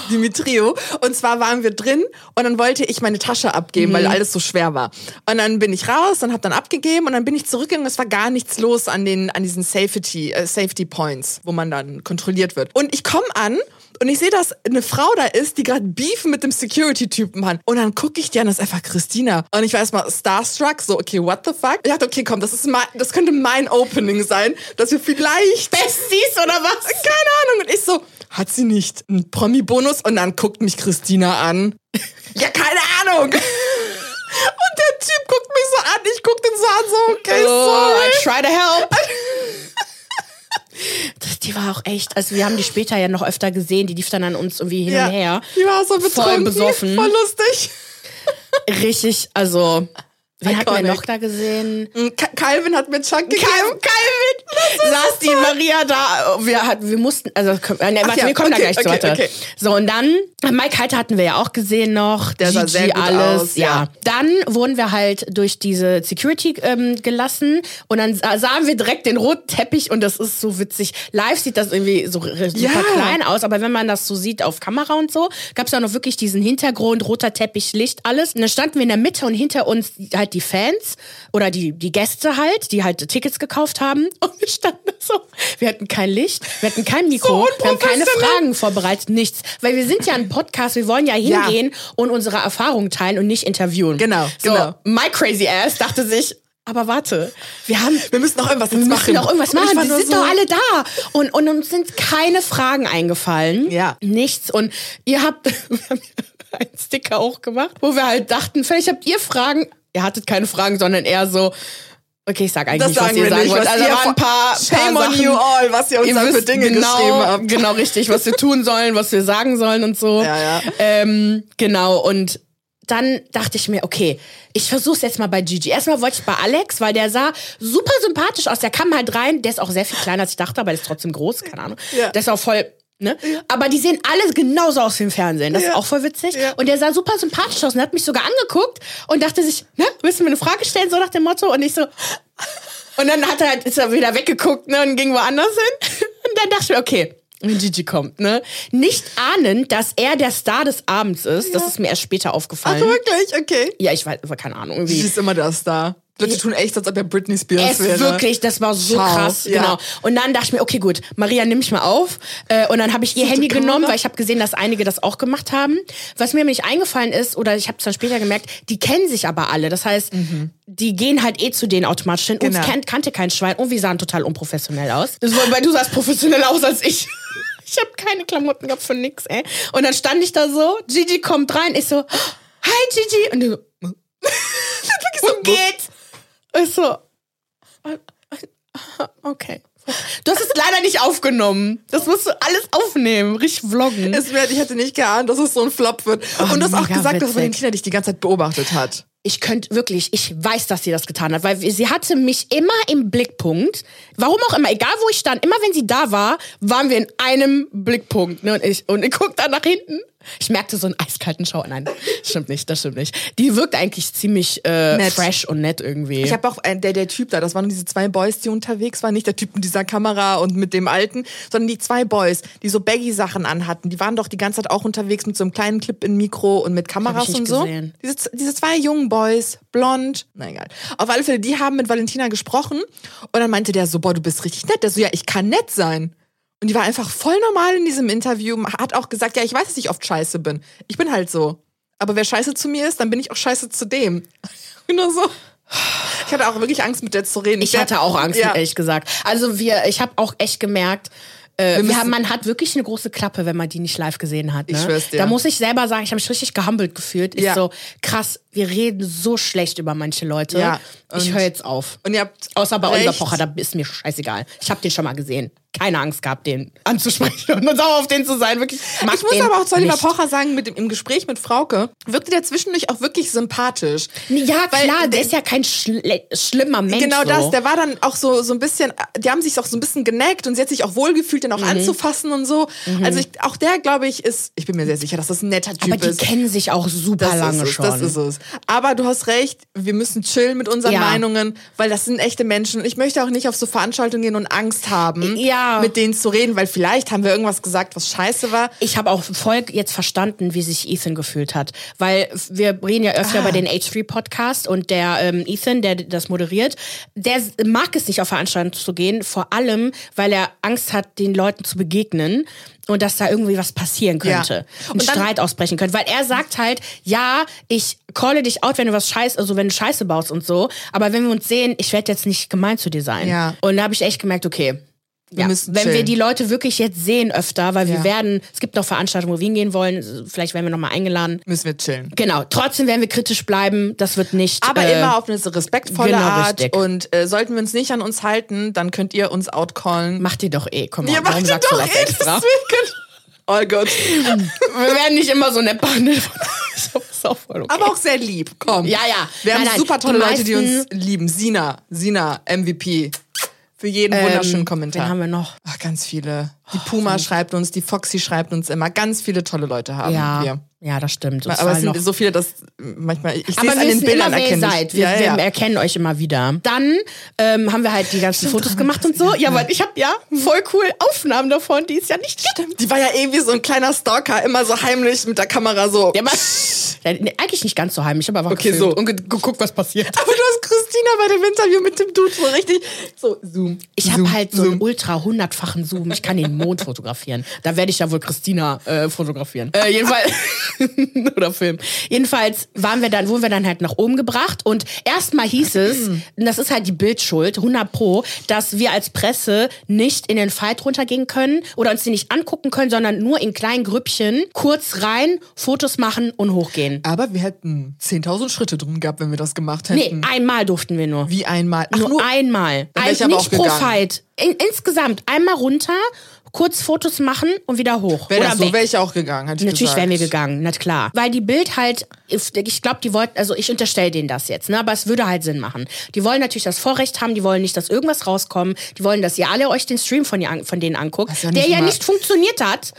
Dimitrio. Und zwar waren wir drin und dann wollte ich meine Tasche abgeben, weil alles so schwer war. Und dann bin ich raus und habe dann abgegeben und dann bin ich zurückgegangen. Es war gar nichts los an den an diesen Safety äh, Safety Points, wo man dann kontrolliert wird. Und ich komme an und ich sehe, dass eine Frau da ist, die gerade Beefen mit dem Security-Typen hat. Und dann gucke ich die an, das ist einfach Christina. Und ich war erstmal starstruck, so, okay, what the fuck? Ich dachte, okay, komm, das, ist mein, das könnte mein Opening sein, dass wir vielleicht
Besties oder was?
keine Ahnung. Und ich so, hat sie nicht einen Promi-Bonus? Und dann guckt mich Christina an. ja, keine Ahnung. Und der Typ guckt mich so an, ich guck den so an, so, okay,
Oh,
sorry.
I try to help. Die war auch echt, also wir haben die später ja noch öfter gesehen, die lief dann an uns irgendwie hin
Ja,
und her.
die war so betrunken,
besoffen.
voll lustig.
Richtig, also, hatten wir
Iconic.
noch da gesehen?
Calvin hat mir Chuck gegeben.
Calvin, Calvin saß die Maria da. Wir, hat, wir mussten, also, äh, nee, warte,
ja,
wir kommen
okay,
da gleich zu.
okay,
Warte.
okay.
So, und dann, Mike Heiter hatten wir ja auch gesehen noch.
Der sah sehr gut
alles,
aus,
ja.
ja.
Dann wurden wir halt durch diese Security ähm, gelassen und dann sa- sahen wir direkt den roten Teppich und das ist so witzig. Live sieht das irgendwie so super
Ja.
klein aus, aber wenn man das so sieht auf Kamera und so, gab es ja noch wirklich diesen Hintergrund, roter Teppich, Licht, alles. Und dann standen wir in der Mitte und hinter uns halt die Fans oder die, die Gäste halt, die halt Tickets gekauft haben. Und wir standen so, wir hatten kein Licht, wir hatten kein Mikro,
So
wir haben keine. Fragen vorbereitet, nichts. Weil wir sind ja ein Podcast, wir wollen ja
Ja.
hingehen und unsere Erfahrungen teilen und nicht interviewen.
Genau,
so,
genau.
My crazy ass dachte sich, aber warte, wir haben
Wir müssen noch irgendwas
wir
jetzt
müssen
machen.
doch irgendwas machen.
nur
sind
so,
doch alle da. Und, und uns sind keine Fragen eingefallen.
Ja.
Nichts. Und ihr habt wir haben einen Sticker auch gemacht, wo wir halt dachten, vielleicht habt ihr Fragen. Ihr hattet keine Fragen, sondern eher so, okay, ich sag eigentlich
Das
nicht, was ihr
wir
sagen
nicht,
wollt. Also da waren ein paar,
Shame
paar
on
Sachen.
you all, was ihr uns da für Dinge
genau,
geschrieben habt.
Genau, richtig, was wir tun sollen, was wir sagen sollen und so.
Ja, ja.
Ähm, genau, und dann dachte ich mir, okay, ich versuch's jetzt mal bei Gigi. Erstmal wollte ich bei Alex, weil der sah super sympathisch aus. Der kam halt rein, der ist auch sehr viel kleiner als ich dachte, aber der ist trotzdem groß, keine Ahnung.
Ja.
Der ist auch voll, ne? Aber die sehen alle genauso aus wie im Fernsehen. Das
Ja.
ist auch voll witzig.
Ja.
Und der sah super sympathisch aus und hat mich sogar angeguckt und dachte sich, ne, willst du mir eine Frage stellen, so nach dem Motto? Und ich so, und dann hat er halt, ist er wieder weggeguckt, ne, und ging woanders hin. Und dann dachte ich mir, okay, wenn Gigi kommt, ne? Nicht ahnend, dass er der Star des Abends ist. Das ist mir erst später
Ach,
aufgefallen.
wirklich? Okay.
ja, ich weiß, keine Ahnung,
Sie ist immer das da. Leute tun echt, als ob er Britney Spears
Es
wäre.
wirklich, das war so
Schau,
krass,
ja.
genau. Und dann dachte ich mir, okay, gut, Maria, nimm mich mal auf. Äh, und dann habe ich ihr Handy genommen, weil ich habe gesehen, dass einige das auch gemacht haben. Was mir nämlich eingefallen ist, oder ich habe es dann später gemerkt, die kennen sich aber alle. Das heißt, die gehen halt eh zu denen automatisch hin. Uns
Mhm. Genau.
kennt, kannte kein Schwein und wir sahen total unprofessionell aus. Das war, weil du sahst professioneller aus als ich. Ich habe keine Klamotten gehabt für nix, ey. Und dann stand ich da so, Gigi kommt rein, ich so, hi Gigi. Und die so, und geht. Ich so, okay. Du hast es leider nicht aufgenommen. Das musst du alles aufnehmen, richtig vloggen.
Es wird, ich hätte nicht geahnt, dass es so ein Flop wird. Und du hast auch gesagt, dass
witzig.
Valentina dich die ganze Zeit beobachtet hat.
Ich könnte wirklich, ich weiß, dass sie das getan hat, weil sie hatte mich immer im Blickpunkt. Warum auch immer, egal wo ich stand, immer wenn sie da war, waren wir in einem Blickpunkt. Ne? Und ich, und ich guck da nach hinten Ich merkte so einen eiskalten Schau. Nein, stimmt nicht, das stimmt nicht. Die wirkt eigentlich ziemlich äh, fresh und nett irgendwie.
Ich habe auch äh, der, der Typ da, das waren diese zwei Boys, die unterwegs waren. Nicht der Typ mit dieser Kamera und mit dem Alten, sondern die zwei Boys, die so Baggy-Sachen anhatten. Die waren doch die ganze Zeit auch unterwegs mit so einem kleinen Clip in Mikro und mit Kameras und so. Gesehen. Diese, diese zwei jungen Boys, blond, na egal. Auf alle Fälle, die haben mit Valentina gesprochen und dann meinte der so, boah, du bist richtig nett. Der so, ja, ich kann nett sein. Und die war einfach voll normal in diesem Interview, hat auch gesagt, ja, ich weiß, dass ich oft scheiße bin. Ich bin halt so. Aber wer scheiße zu mir ist, dann bin ich auch scheiße zu dem. Und nur so. Ich hatte auch wirklich Angst, mit der zu reden.
Ich, ich hatte auch Angst, ja. ehrlich gesagt. Also wir, ich habe auch echt gemerkt, äh, wir haben, man hat wirklich eine große Klappe, wenn man die nicht live gesehen hat. Ne? Ich schwör's dir. Da muss ich selber sagen, ich habe mich richtig gehumbelt gefühlt. Ist ja. so krass, wir reden so schlecht über manche Leute. Ja, ich höre jetzt auf. Und ihr habt Außer bei Oliver Pocher, da ist mir scheißegal. Ich habe den schon mal gesehen keine Angst gehabt, den anzusprechen und sauer auf den zu sein. Wirklich,
ich muss aber auch zu Oliver Pocher sagen, mit dem, im Gespräch mit Frauke wirkte der zwischendurch auch wirklich sympathisch.
Ja, Weil klar, der ist ja kein schl schlimmer Mensch.
Genau so. das, der war dann auch so, so ein bisschen, die haben sich auch so ein bisschen geneckt und sie hat sich auch wohlgefühlt, den auch mhm. anzufassen und so. Mhm. Also ich, auch der, glaube ich, ist, ich bin mir sehr sicher, dass das ein netter Typ ist.
Aber die
ist.
kennen sich auch super
das
lange
es,
schon.
Das ist es. Aber du hast recht, wir müssen chillen mit unseren ja. Meinungen, weil das sind echte Menschen. Ich möchte auch nicht auf so Veranstaltungen gehen und Angst haben, ja. Mit denen zu reden weil vielleicht haben wir irgendwas gesagt, was scheiße war.
Ich habe auch voll jetzt verstanden, wie sich Ethan gefühlt hat. Weil wir reden ja öfter ah. über den H3-Podcast und der ähm, Ethan, der das moderiert, der mag es nicht auf Veranstaltungen zu gehen, vor allem, weil er Angst hat, den Leuten zu begegnen und dass da irgendwie was passieren könnte. Ja. Und Streit ausbrechen könnte. Weil er sagt halt, ja, ich calle dich out, wenn du was scheiße, also wenn du Scheiße baust und so. Aber wenn wir uns sehen, ich werde jetzt nicht gemein zu dir sein. Ja. Und da habe ich echt gemerkt, okay, wir ja, müssen wenn wir die Leute wirklich jetzt sehen öfter, weil wir ja. werden, es gibt noch Veranstaltungen, wo wir hingehen wollen, vielleicht werden wir nochmal eingeladen.
Müssen wir chillen.
Genau, trotzdem werden wir kritisch bleiben, das wird nicht.
Aber äh, immer auf eine respektvolle genau Art richtig. und äh, sollten wir uns nicht an uns halten, dann könnt ihr uns outcallen.
Macht ihr doch eh, komm mal,
ja, warum sagst du das eh, extra? Oh Gott.
wir werden nicht immer so nett behandelt.
auch okay. Aber auch sehr lieb, komm.
Ja, ja.
Wir nein, haben nein, super tolle die Leute, die uns lieben. Sina, Sina, MVP. Für jeden ähm, wunderschönen Kommentar.
Den haben wir noch.
Ach, ganz viele. Die Puma oh, schreibt uns, die Foxy schreibt uns immer. Ganz viele tolle Leute haben
ja.
wir.
Ja, das stimmt.
Und aber es sind so viele, dass manchmal ich sehe es an den Bildern
immer, wer ihr seid. Wir, ja, ja. wir, erkennen euch immer wieder. Dann ähm, haben wir halt die ganzen stimmt, Fotos gemacht und so. Ja, weil ich habe ja voll cool Aufnahmen davon, die es ja nicht
Stimmt. Die war ja irgendwie so ein kleiner Stalker, immer so heimlich mit der Kamera so.
Ja, aber, ja, eigentlich nicht ganz so heimlich, aber einfach
okay, so.
und geguckt, was passiert.
Aber du hast Christina bei dem Interview mit dem Dude so richtig so Zoom.
Ich habe halt so Zoom. einen ultra hundertfachen Zoom. Ich kann den Mond fotografieren. Da werde ich ja wohl Christina äh, fotografieren. Äh, jedenfalls oder Film. Jedenfalls waren wir dann, wurden wir dann halt nach oben gebracht und erstmal hieß es, das ist halt die Bildschuld, 100 pro, dass wir als Presse nicht in den Fight runtergehen können oder uns die nicht angucken können, sondern nur in kleinen Grüppchen kurz rein, Fotos machen und hochgehen.
Aber wir hätten 10.000 Schritte drin gehabt, wenn wir das gemacht hätten.
Nee, einmal durften wir nur.
Wie einmal?
Ach, nur, nur einmal. Ein, nicht pro Fight. In, insgesamt einmal runter, kurz Fotos machen und wieder hoch.
Wäre das so, wäre ich auch gegangen. Hätte
ich Natürlich wären wir gegangen, na klar. Weil die Bild halt, ich glaube, die wollten, also ich unterstelle denen das jetzt, ne, aber es würde halt Sinn machen. Die wollen natürlich das Vorrecht haben, die wollen nicht, dass irgendwas rauskommt, die wollen, dass ihr alle euch den Stream von, ihr, von denen anguckt, ja der ja nicht funktioniert hat.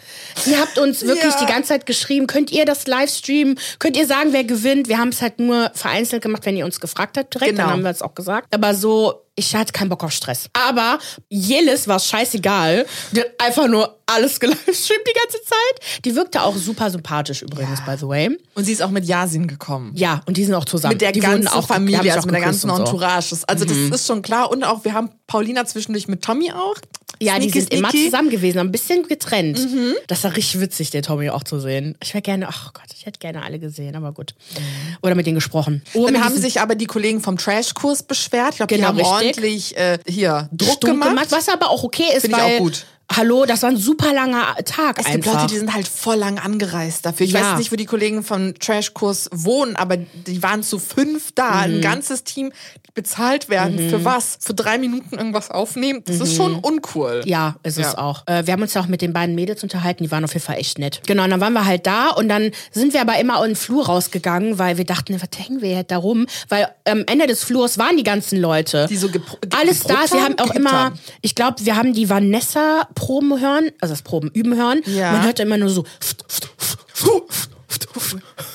Ihr habt uns wirklich ja. die ganze Zeit geschrieben, könnt ihr das Livestreamen, könnt ihr sagen, wer gewinnt. Wir haben es halt nur vereinzelt gemacht, wenn ihr uns gefragt habt direkt, genau. dann haben wir es auch gesagt. Aber so ich hatte keinen Bock auf Stress. Aber Jelis war scheißegal. Die hat einfach nur alles gelivestreamt die ganze Zeit. Die wirkte auch super sympathisch übrigens, ja. by the way.
Und sie ist auch mit Yasin gekommen.
Ja, und die sind auch zusammen.
Mit der
die
ganzen auch, Familie, also mit der ganzen Entourage. Also mhm. das ist schon klar. Und auch, wir haben Paulina zwischendurch mit Tommy auch.
Ja, sneaky, die sind sneaky. immer zusammen gewesen, ein bisschen getrennt. Mhm. Das war richtig witzig, den Tommy auch zu sehen. Ich wäre gerne, ach Gott, ich hätte gerne alle gesehen, aber gut. Mhm. Oder mit denen gesprochen.
Oh, Dann haben sich aber die Kollegen vom Trashkurs beschwert. Ich glaube, genau, die haben richtig. ordentlich äh, hier Druck gemacht. gemacht.
Was aber auch okay ist,
Finde
weil
ich auch gut.
Hallo, das war ein super langer Tag
es
einfach.
gibt Leute, die sind halt voll lang angereist dafür. Ich ja. weiß nicht, wo die Kollegen von Trashkurs wohnen, aber die waren zu fünf da, mhm. ein ganzes Team bezahlt werden. Mhm. Für was? Für drei Minuten irgendwas aufnehmen? Das mhm. ist schon uncool.
Ja, ist ja. es auch. Äh, wir haben uns ja auch mit den beiden Mädels unterhalten, die waren auf jeden Fall echt nett. Genau, und dann waren wir halt da und dann sind wir aber immer in den Flur rausgegangen, weil wir dachten, was hängen wir jetzt da rum? Weil am Ende des Flurs waren die ganzen Leute.
Die so
Alles da. Wir haben auch immer, haben. ich glaube, wir haben die Vanessa Proben hören, also das Proben üben hören. Ja. Man hört immer nur so.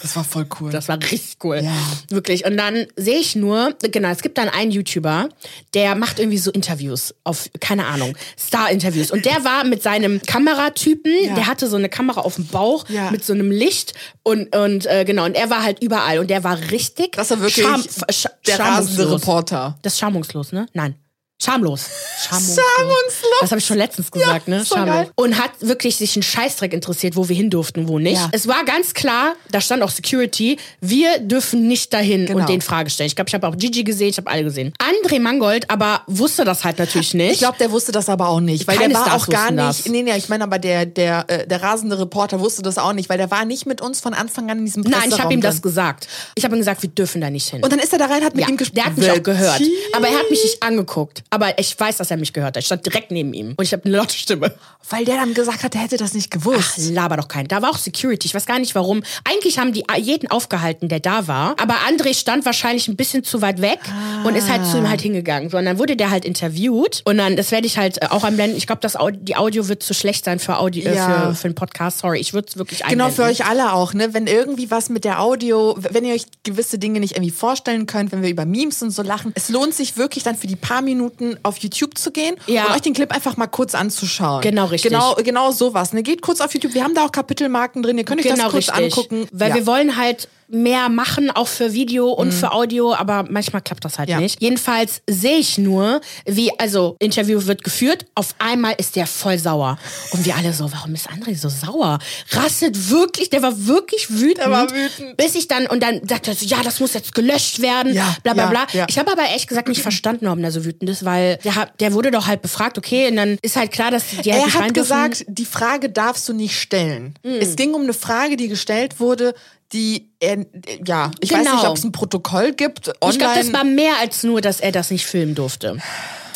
Das war voll cool.
Das war richtig cool. Ja. Wirklich. Und dann sehe ich nur, genau, es gibt dann einen YouTuber, der macht irgendwie so Interviews auf, keine Ahnung, Star-Interviews. Und der war mit seinem Kameratypen, ja. der hatte so eine Kamera auf dem Bauch ja. mit so einem Licht und, und äh, genau, und er war halt überall und der war richtig.
Das war wirklich Scham, sch der rasende Reporter.
Das ist schamungslos, ne? Nein. Schamlos. Schamungslos. Schamungslos. Das habe ich schon letztens gesagt, ja, ne? Schamlos. Und hat wirklich sich einen Scheißdreck interessiert, wo wir hin durften, wo nicht. Ja. Es war ganz klar, da stand auch Security, wir dürfen nicht dahin genau. und den Frage stellen. Ich glaube, ich habe auch Gigi gesehen, ich habe alle gesehen. André Mangold aber wusste das halt natürlich nicht.
Ich glaube, der wusste das aber auch nicht, weil Keine der war Stars auch gar nicht. Das. Nee, nee, ich meine aber der der äh, der rasende Reporter wusste das auch nicht, weil der war nicht mit uns von Anfang an in diesem
Nein, ich habe ihm das gesagt. Ich habe ihm gesagt, wir dürfen da nicht hin.
Und dann ist er da rein, hat mit ja, ihm gesprochen.
Der hat mich auch gehört, aber er hat mich nicht angeguckt. Aber ich weiß, dass er mich gehört hat. Ich stand direkt neben ihm und ich habe eine laute Stimme.
Weil der dann gesagt hat, er hätte das nicht gewusst.
Ach, laber doch keinen. Da war auch Security. Ich weiß gar nicht warum. Eigentlich haben die jeden aufgehalten, der da war. Aber André stand wahrscheinlich ein bisschen zu weit weg ah. und ist halt zu ihm halt hingegangen. So, und dann wurde der halt interviewt. Und dann, das werde ich halt äh, auch einblenden. Ich glaube, die Audio wird zu schlecht sein für Audio, äh, ja. für, für den Podcast. Sorry, ich würde es wirklich
einblenden. Genau, für euch alle auch, ne? Wenn irgendwie was mit der Audio, wenn ihr euch gewisse Dinge nicht irgendwie vorstellen könnt, wenn wir über Memes und so lachen, es lohnt sich wirklich dann für die paar Minuten auf YouTube zu gehen ja. und euch den Clip einfach mal kurz anzuschauen.
Genau, richtig.
Genau, genau sowas. Ne? Geht kurz auf YouTube. Wir haben da auch Kapitelmarken drin. Ihr könnt euch genau, das kurz richtig. angucken.
Weil ja. wir wollen halt mehr machen, auch für Video und mhm. für Audio, aber manchmal klappt das halt ja. nicht. Jedenfalls sehe ich nur, wie, also, Interview wird geführt, auf einmal ist der voll sauer. Und wir alle so, warum ist André so sauer? Rastet wirklich, der war wirklich wütend. Der war wütend. Bis ich dann, und dann sagte er so, ja, das muss jetzt gelöscht werden, ja, bla bla bla. Ja, ich habe aber echt gesagt nicht verstanden, warum der so wütend ist, weil der, der wurde doch halt befragt, okay, und dann ist halt klar, dass die halt
Er hat gesagt, die Frage darfst du nicht stellen. Mhm. Es ging um eine Frage, die gestellt wurde, die er, ja, ich genau. weiß nicht, genau. ob es ein Protokoll gibt.
Online. Ich glaube, das war mehr als nur, dass er das nicht filmen durfte.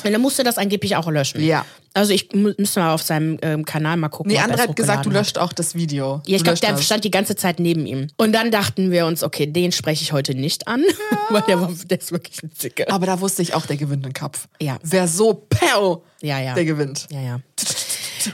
Und er musste das angeblich auch löschen.
Ja.
Also ich müsste mal auf seinem ähm, Kanal mal gucken.
Nee, André hat gesagt, du löscht auch das Video.
Ja, ich glaube, der das. stand die ganze Zeit neben ihm. Und dann dachten wir uns, okay, den spreche ich heute nicht an, ja. weil der, war, der ist wirklich ein Zicke.
Aber da wusste ich auch, der gewinnt den Kopf.
Ja.
Wer so pow,
ja, ja.
der gewinnt.
Ja, ja.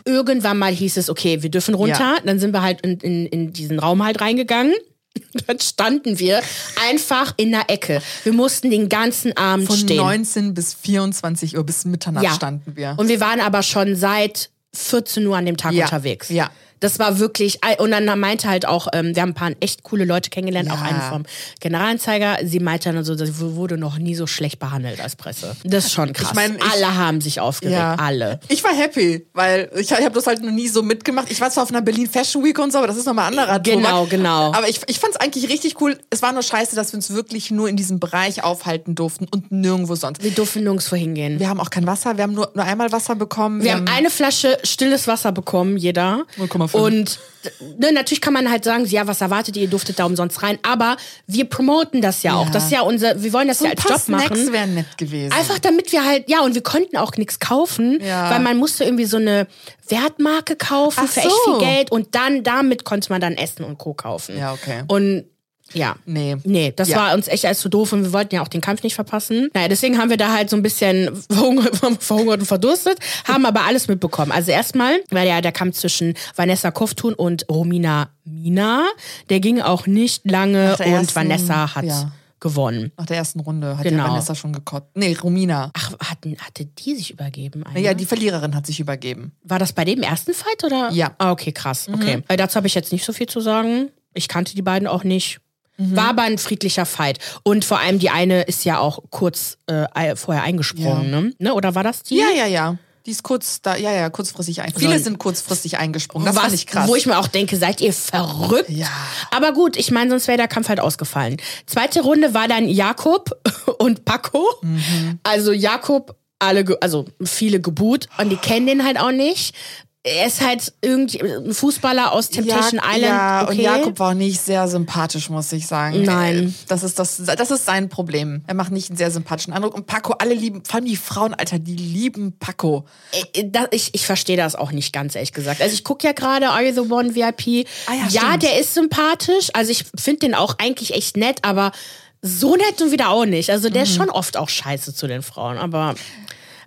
Irgendwann mal hieß es, okay, wir dürfen runter. Ja. Dann sind wir halt in, in, in diesen Raum halt reingegangen. Dann standen wir einfach in der Ecke. Wir mussten den ganzen Abend
Von
stehen.
Von 19 bis 24 Uhr bis Mitternacht ja. standen wir.
Und wir waren aber schon seit 14 Uhr an dem Tag
ja.
unterwegs.
Ja.
Das war wirklich, und dann meinte halt auch, ähm, wir haben ein paar echt coole Leute kennengelernt, ja. auch einen vom Generalanzeiger. Sie meinte dann so, sie wurde noch nie so schlecht behandelt als Presse. Das ist schon krass. Ich mein, ich, alle haben sich aufgeregt, ja. alle.
Ich war happy, weil ich, ich habe das halt noch nie so mitgemacht. Ich war zwar auf einer Berlin Fashion Week und so, aber das ist nochmal ein anderer
Genau, Thomas. genau.
Aber ich, ich fand es eigentlich richtig cool. Es war nur scheiße, dass wir uns wirklich nur in diesem Bereich aufhalten durften und nirgendwo sonst.
Wir durften nirgendwo hingehen.
Wir haben auch kein Wasser, wir haben nur, nur einmal Wasser bekommen.
Wir, wir haben, haben eine Flasche stilles Wasser bekommen, jeder. 0,5. Und ne, natürlich kann man halt sagen, ja, was erwartet ihr, ihr durftet da umsonst rein, aber wir promoten das ja, ja. auch. Das ist ja unser, wir wollen das so ja als Job Snacks machen.
wären nett gewesen.
Einfach damit wir halt, ja, und wir konnten auch nichts kaufen, ja. weil man musste irgendwie so eine Wertmarke kaufen Ach für so. echt viel Geld und dann damit konnte man dann Essen und Co. kaufen.
Ja, okay.
Und ja.
Nee.
Nee, das ja. war uns echt alles zu doof und wir wollten ja auch den Kampf nicht verpassen. Naja, deswegen haben wir da halt so ein bisschen verhungert und verdurstet, haben aber alles mitbekommen. Also erstmal war ja der Kampf zwischen Vanessa Koftun und Romina Mina. Der ging auch nicht lange und ersten, Vanessa hat. Ja gewonnen.
Nach der ersten Runde hat genau. ja Vanessa schon gekotzt. Nee, Romina.
Ach, hatten, hatte die sich übergeben?
Eine? Ja, die Verliererin hat sich übergeben.
War das bei dem ersten Fight oder?
Ja.
Ah, okay, krass. Okay. Mhm. Dazu habe ich jetzt nicht so viel zu sagen. Ich kannte die beiden auch nicht. Mhm. War aber ein friedlicher Fight. Und vor allem die eine ist ja auch kurz äh, vorher eingesprungen, ja. ne? ne? Oder war das die?
Ja, ja, ja. Die ist kurz da, ja, ja, kurzfristig eingesprungen. Viele sind kurzfristig eingesprungen. Das war nicht krass.
Wo ich mir auch denke, seid ihr verrückt?
Ja.
Aber gut, ich meine, sonst wäre der Kampf halt ausgefallen. Zweite Runde war dann Jakob und Paco. Mhm. Also Jakob alle, also viele geboot und die kennen den halt auch nicht er ist halt irgendwie ein Fußballer aus Temptation ja, Island. Ja, okay.
und Jakob war nicht sehr sympathisch, muss ich sagen.
Nein.
Das ist, das, das ist sein Problem. Er macht nicht einen sehr sympathischen Eindruck. Und Paco, alle lieben, vor allem die Frauen, Alter, die lieben Paco.
Ich, äh, ich, ich verstehe das auch nicht ganz, ehrlich gesagt. Also ich gucke ja gerade Are You The One VIP.
Ah, ja,
ja der ist sympathisch. Also ich finde den auch eigentlich echt nett, aber so nett und wieder auch nicht. Also der mhm. ist schon oft auch scheiße zu den Frauen, aber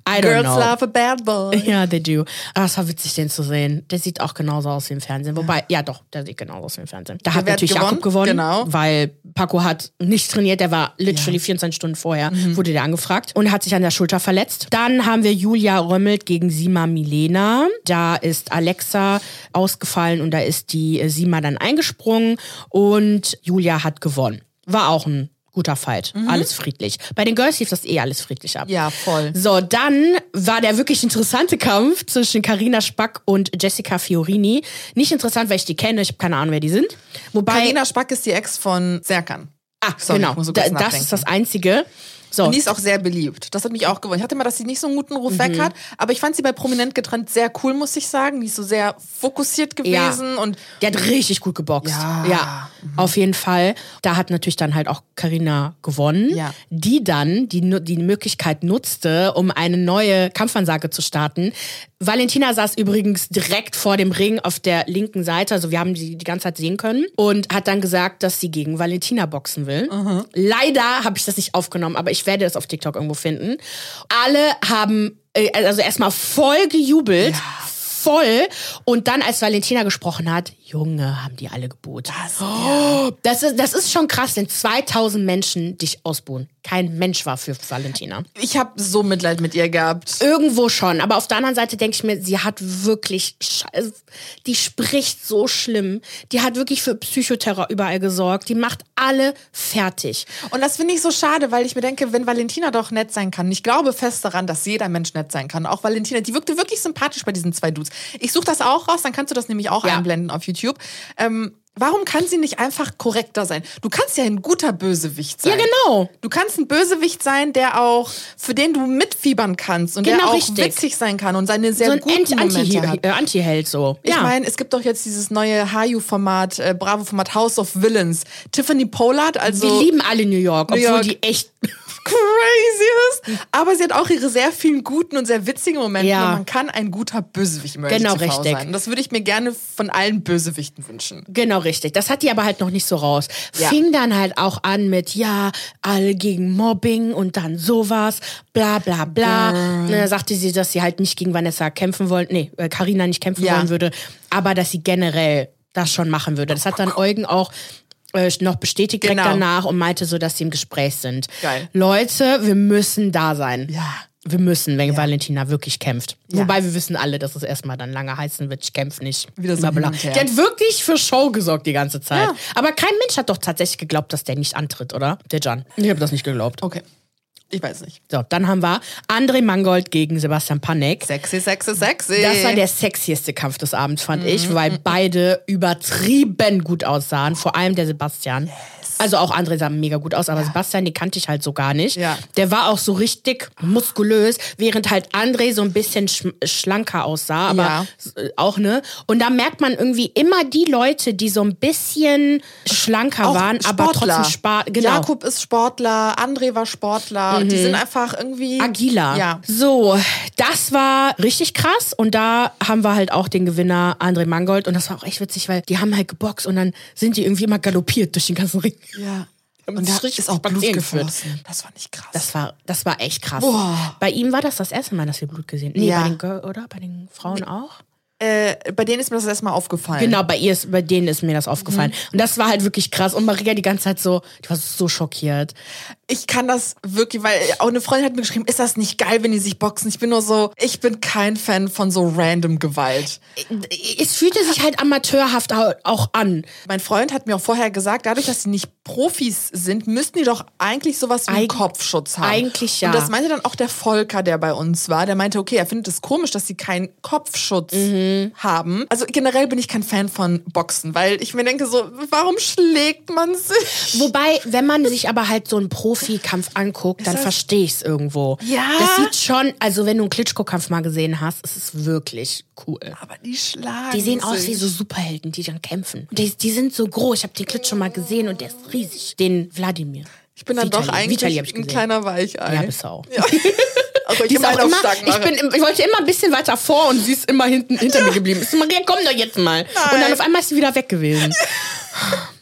I don't
Girls
know.
love a bad boy.
Ja, they do. Aber es war witzig, den zu sehen. Der sieht auch genauso aus wie im Fernsehen. Wobei, ja doch, der sieht genauso aus wie im Fernsehen. Da hat natürlich Jakob gewonnen,
gewonnen? Genau.
weil Paco hat nicht trainiert. Der war literally 24 Stunden vorher,
Mhm.
wurde der angefragt und hat sich an der Schulter verletzt. Dann haben wir Julia Römmelt gegen Sima Milena. Da ist Alexa ausgefallen und da ist die äh, Sima dann eingesprungen und Julia hat gewonnen. War auch ein guter Fight. Alles friedlich. Bei den Girls lief das eh alles friedlich ab.
Mhm. Ja, voll.
So, dann war der wirklich interessante Kampf zwischen Carina Spack und Jessica Fiorini. Nicht interessant, weil ich die kenne, ich habe keine Ahnung, wer die sind. Wobei,
Carina Spack ist die Ex von Serkan.
ah,
Sorry,
genau, da, das ist das Einzige. So,
Und die ist auch sehr beliebt. Das hat mich auch gewonnen. Ich hatte mal, dass sie nicht so einen guten Ruf weg
Mhm.
hat, aber ich fand sie bei Prominent getrennt sehr cool, muss ich sagen. Die ist so sehr fokussiert gewesen und
die hat richtig gut geboxt.
Ja.
ja auf jeden Fall. Da hat natürlich dann halt auch Carina gewonnen,
Ja.
die dann die, die Möglichkeit nutzte, um eine neue Kampfansage zu starten. Valentina saß übrigens direkt vor dem Ring auf der linken Seite, also wir haben sie die ganze Zeit sehen können und hat dann gesagt, dass sie gegen Valentina boxen will. Leider habe ich das nicht aufgenommen, aber ich werde es auf TikTok irgendwo finden. Alle haben äh, also erstmal voll gejubelt. Voll. Und dann, als Valentina gesprochen hat, Junge, haben die alle geboot.
das,
Oh, das, ist, das ist schon krass, wenn 2000 Menschen dich ausbuhen. Kein Mensch war für Valentina.
ich habe so Mitleid mit ihr gehabt.
Irgendwo schon, aber auf der anderen Seite denke ich mir, sie hat wirklich, die spricht so schlimm. Die hat wirklich für Psychoterror überall gesorgt. Die macht alle fertig.
Und das finde ich so schade, weil ich mir denke, wenn Valentina doch nett sein kann, ich glaube fest daran, dass jeder Mensch nett sein kann. Auch Valentina, die wirkte wirklich sympathisch bei diesen zwei Dudes. Ich suche das auch raus, dann kannst du das nämlich auch
Ja.
einblenden auf YouTube. Ähm, warum kann sie nicht einfach korrekter sein? Du kannst ja ein guter Bösewicht sein.
Ja, genau.
Du kannst ein Bösewicht sein, der auch, für den du mitfiebern kannst und der
Genau,
auch
richtig.
witzig sein kann und seine sehr
So ein
guten
Anti-
Momente hat.
Anti- äh, Anti-Held so.
Ich
ja.
meine, es gibt doch jetzt dieses neue Hayu-Format, äh, Bravo-Format House of Villains. Tiffany Pollard, also
wir lieben alle New York,
New
obwohl
York.
die echt
crazy ist. Aber sie hat auch ihre sehr vielen guten und sehr witzigen Momente.
Ja.
Man kann ein guter Bösewicht im
Genau, richtig.
sein. Und das würde ich mir gerne von allen Bösewichten wünschen.
Genau, richtig. Das hat die aber halt noch nicht so raus.
Ja.
Fing dann halt auch an mit, ja, alle gegen Mobbing und dann sowas, bla bla bla. Und dann sagte sie, dass sie halt nicht gegen Vanessa kämpfen wollen, nee, äh, Carina nicht kämpfen
Ja.
wollen würde, aber dass sie generell das schon machen würde. Das hat dann Eugen auch äh, noch bestätigt direkt
Genau.
danach und meinte so, dass sie im Gespräch sind.
Geil.
Leute, wir müssen da sein.
Ja.
Wir müssen, wenn Valentina wirklich kämpft. Wobei wir wissen alle, dass es erstmal dann lange heißen wird, ich kämpfe nicht.
Wieder so
Bla. Die hat wirklich für Show gesorgt die ganze Zeit.
Ja.
Aber kein Mensch hat doch tatsächlich geglaubt, dass der nicht antritt, oder? Der Jan. Ich habe das nicht geglaubt.
Okay. Ich weiß nicht.
So, dann haben wir André Mangold gegen Sebastian Panek.
Sexy, sexy, sexy.
Das war der sexieste Kampf des Abends, fand
Mhm.
ich, weil beide übertrieben gut aussahen. Vor allem der Sebastian. Also auch André sah mega gut aus, aber Sebastian, den kannte ich halt so gar nicht.
Ja.
Der war auch so richtig muskulös, während halt André so ein bisschen schm- schlanker aussah, aber
Ja.
äh, auch ne. Und da merkt man irgendwie immer die Leute, die so ein bisschen schlanker
Auch
waren, aber
Sportler.
trotzdem Spar genau. Mhm.
Jakob ist Sportler, André war Sportler. Die sind einfach irgendwie.
Agiler.
Ja.
So, das war richtig krass. Und da haben wir halt auch den Gewinner André Mangold. Und das war auch echt witzig, weil die haben halt geboxt und dann sind die irgendwie immer galoppiert durch den ganzen Ring.
Ja. Und da ist auch Blut
geführt.
geflossen. Das war nicht krass.
Das war, das war echt krass.
Boah.
Bei ihm war das das erste Mal, dass wir Blut gesehen haben. Nee,
Ja.
bei den Girl, oder? Bei den Frauen auch?
äh, bei denen ist mir das erstmal aufgefallen.
Genau, bei ihr ist, bei denen ist mir das
Mhm.
aufgefallen. Und das war halt wirklich krass. Und Maria die ganze Zeit so, die war so schockiert.
Ich kann das wirklich, weil auch eine Freundin hat mir geschrieben, ist das nicht geil, wenn die sich boxen? Ich bin nur so, ich bin kein Fan von so random Gewalt.
Es fühlte sich halt amateurhaft au- auch an.
Mein Freund hat mir auch vorher gesagt, dadurch, dass sie nicht Profis sind, müssten die doch eigentlich sowas wie
Eig-
Kopfschutz haben.
eigentlich ja.
Und das meinte dann auch der Volker, der bei uns war. Der meinte, okay, er findet es komisch, dass sie keinen Kopfschutz
Mhm.
haben. Also generell bin ich kein Fan von Boxen, weil ich mir denke so, warum schlägt man sich?
Wobei, wenn man sich aber halt so einen Profikampf anguckt, dann verstehe ich es irgendwo.
Ja.
Das sieht schon, also wenn du einen Klitschko-Kampf mal gesehen hast, ist es wirklich cool.
Aber die schlagen
Die sehen aus wie so Superhelden, die dann kämpfen. Die, die sind so groß. Ich habe den Klitsch schon mal gesehen und der ist riesig. Den Wladimir.
Ich bin dann
Vitali.
doch eigentlich
Vitali
ein kleiner Weichei.
Ja, bist du auch.
Ja. Also ich immer
ich, bin, ich wollte immer ein bisschen weiter vor und sie ist immer hinten hinter mir geblieben. Ich so, Maria, komm doch jetzt mal. Und dann auf einmal ist sie wieder weg gewesen.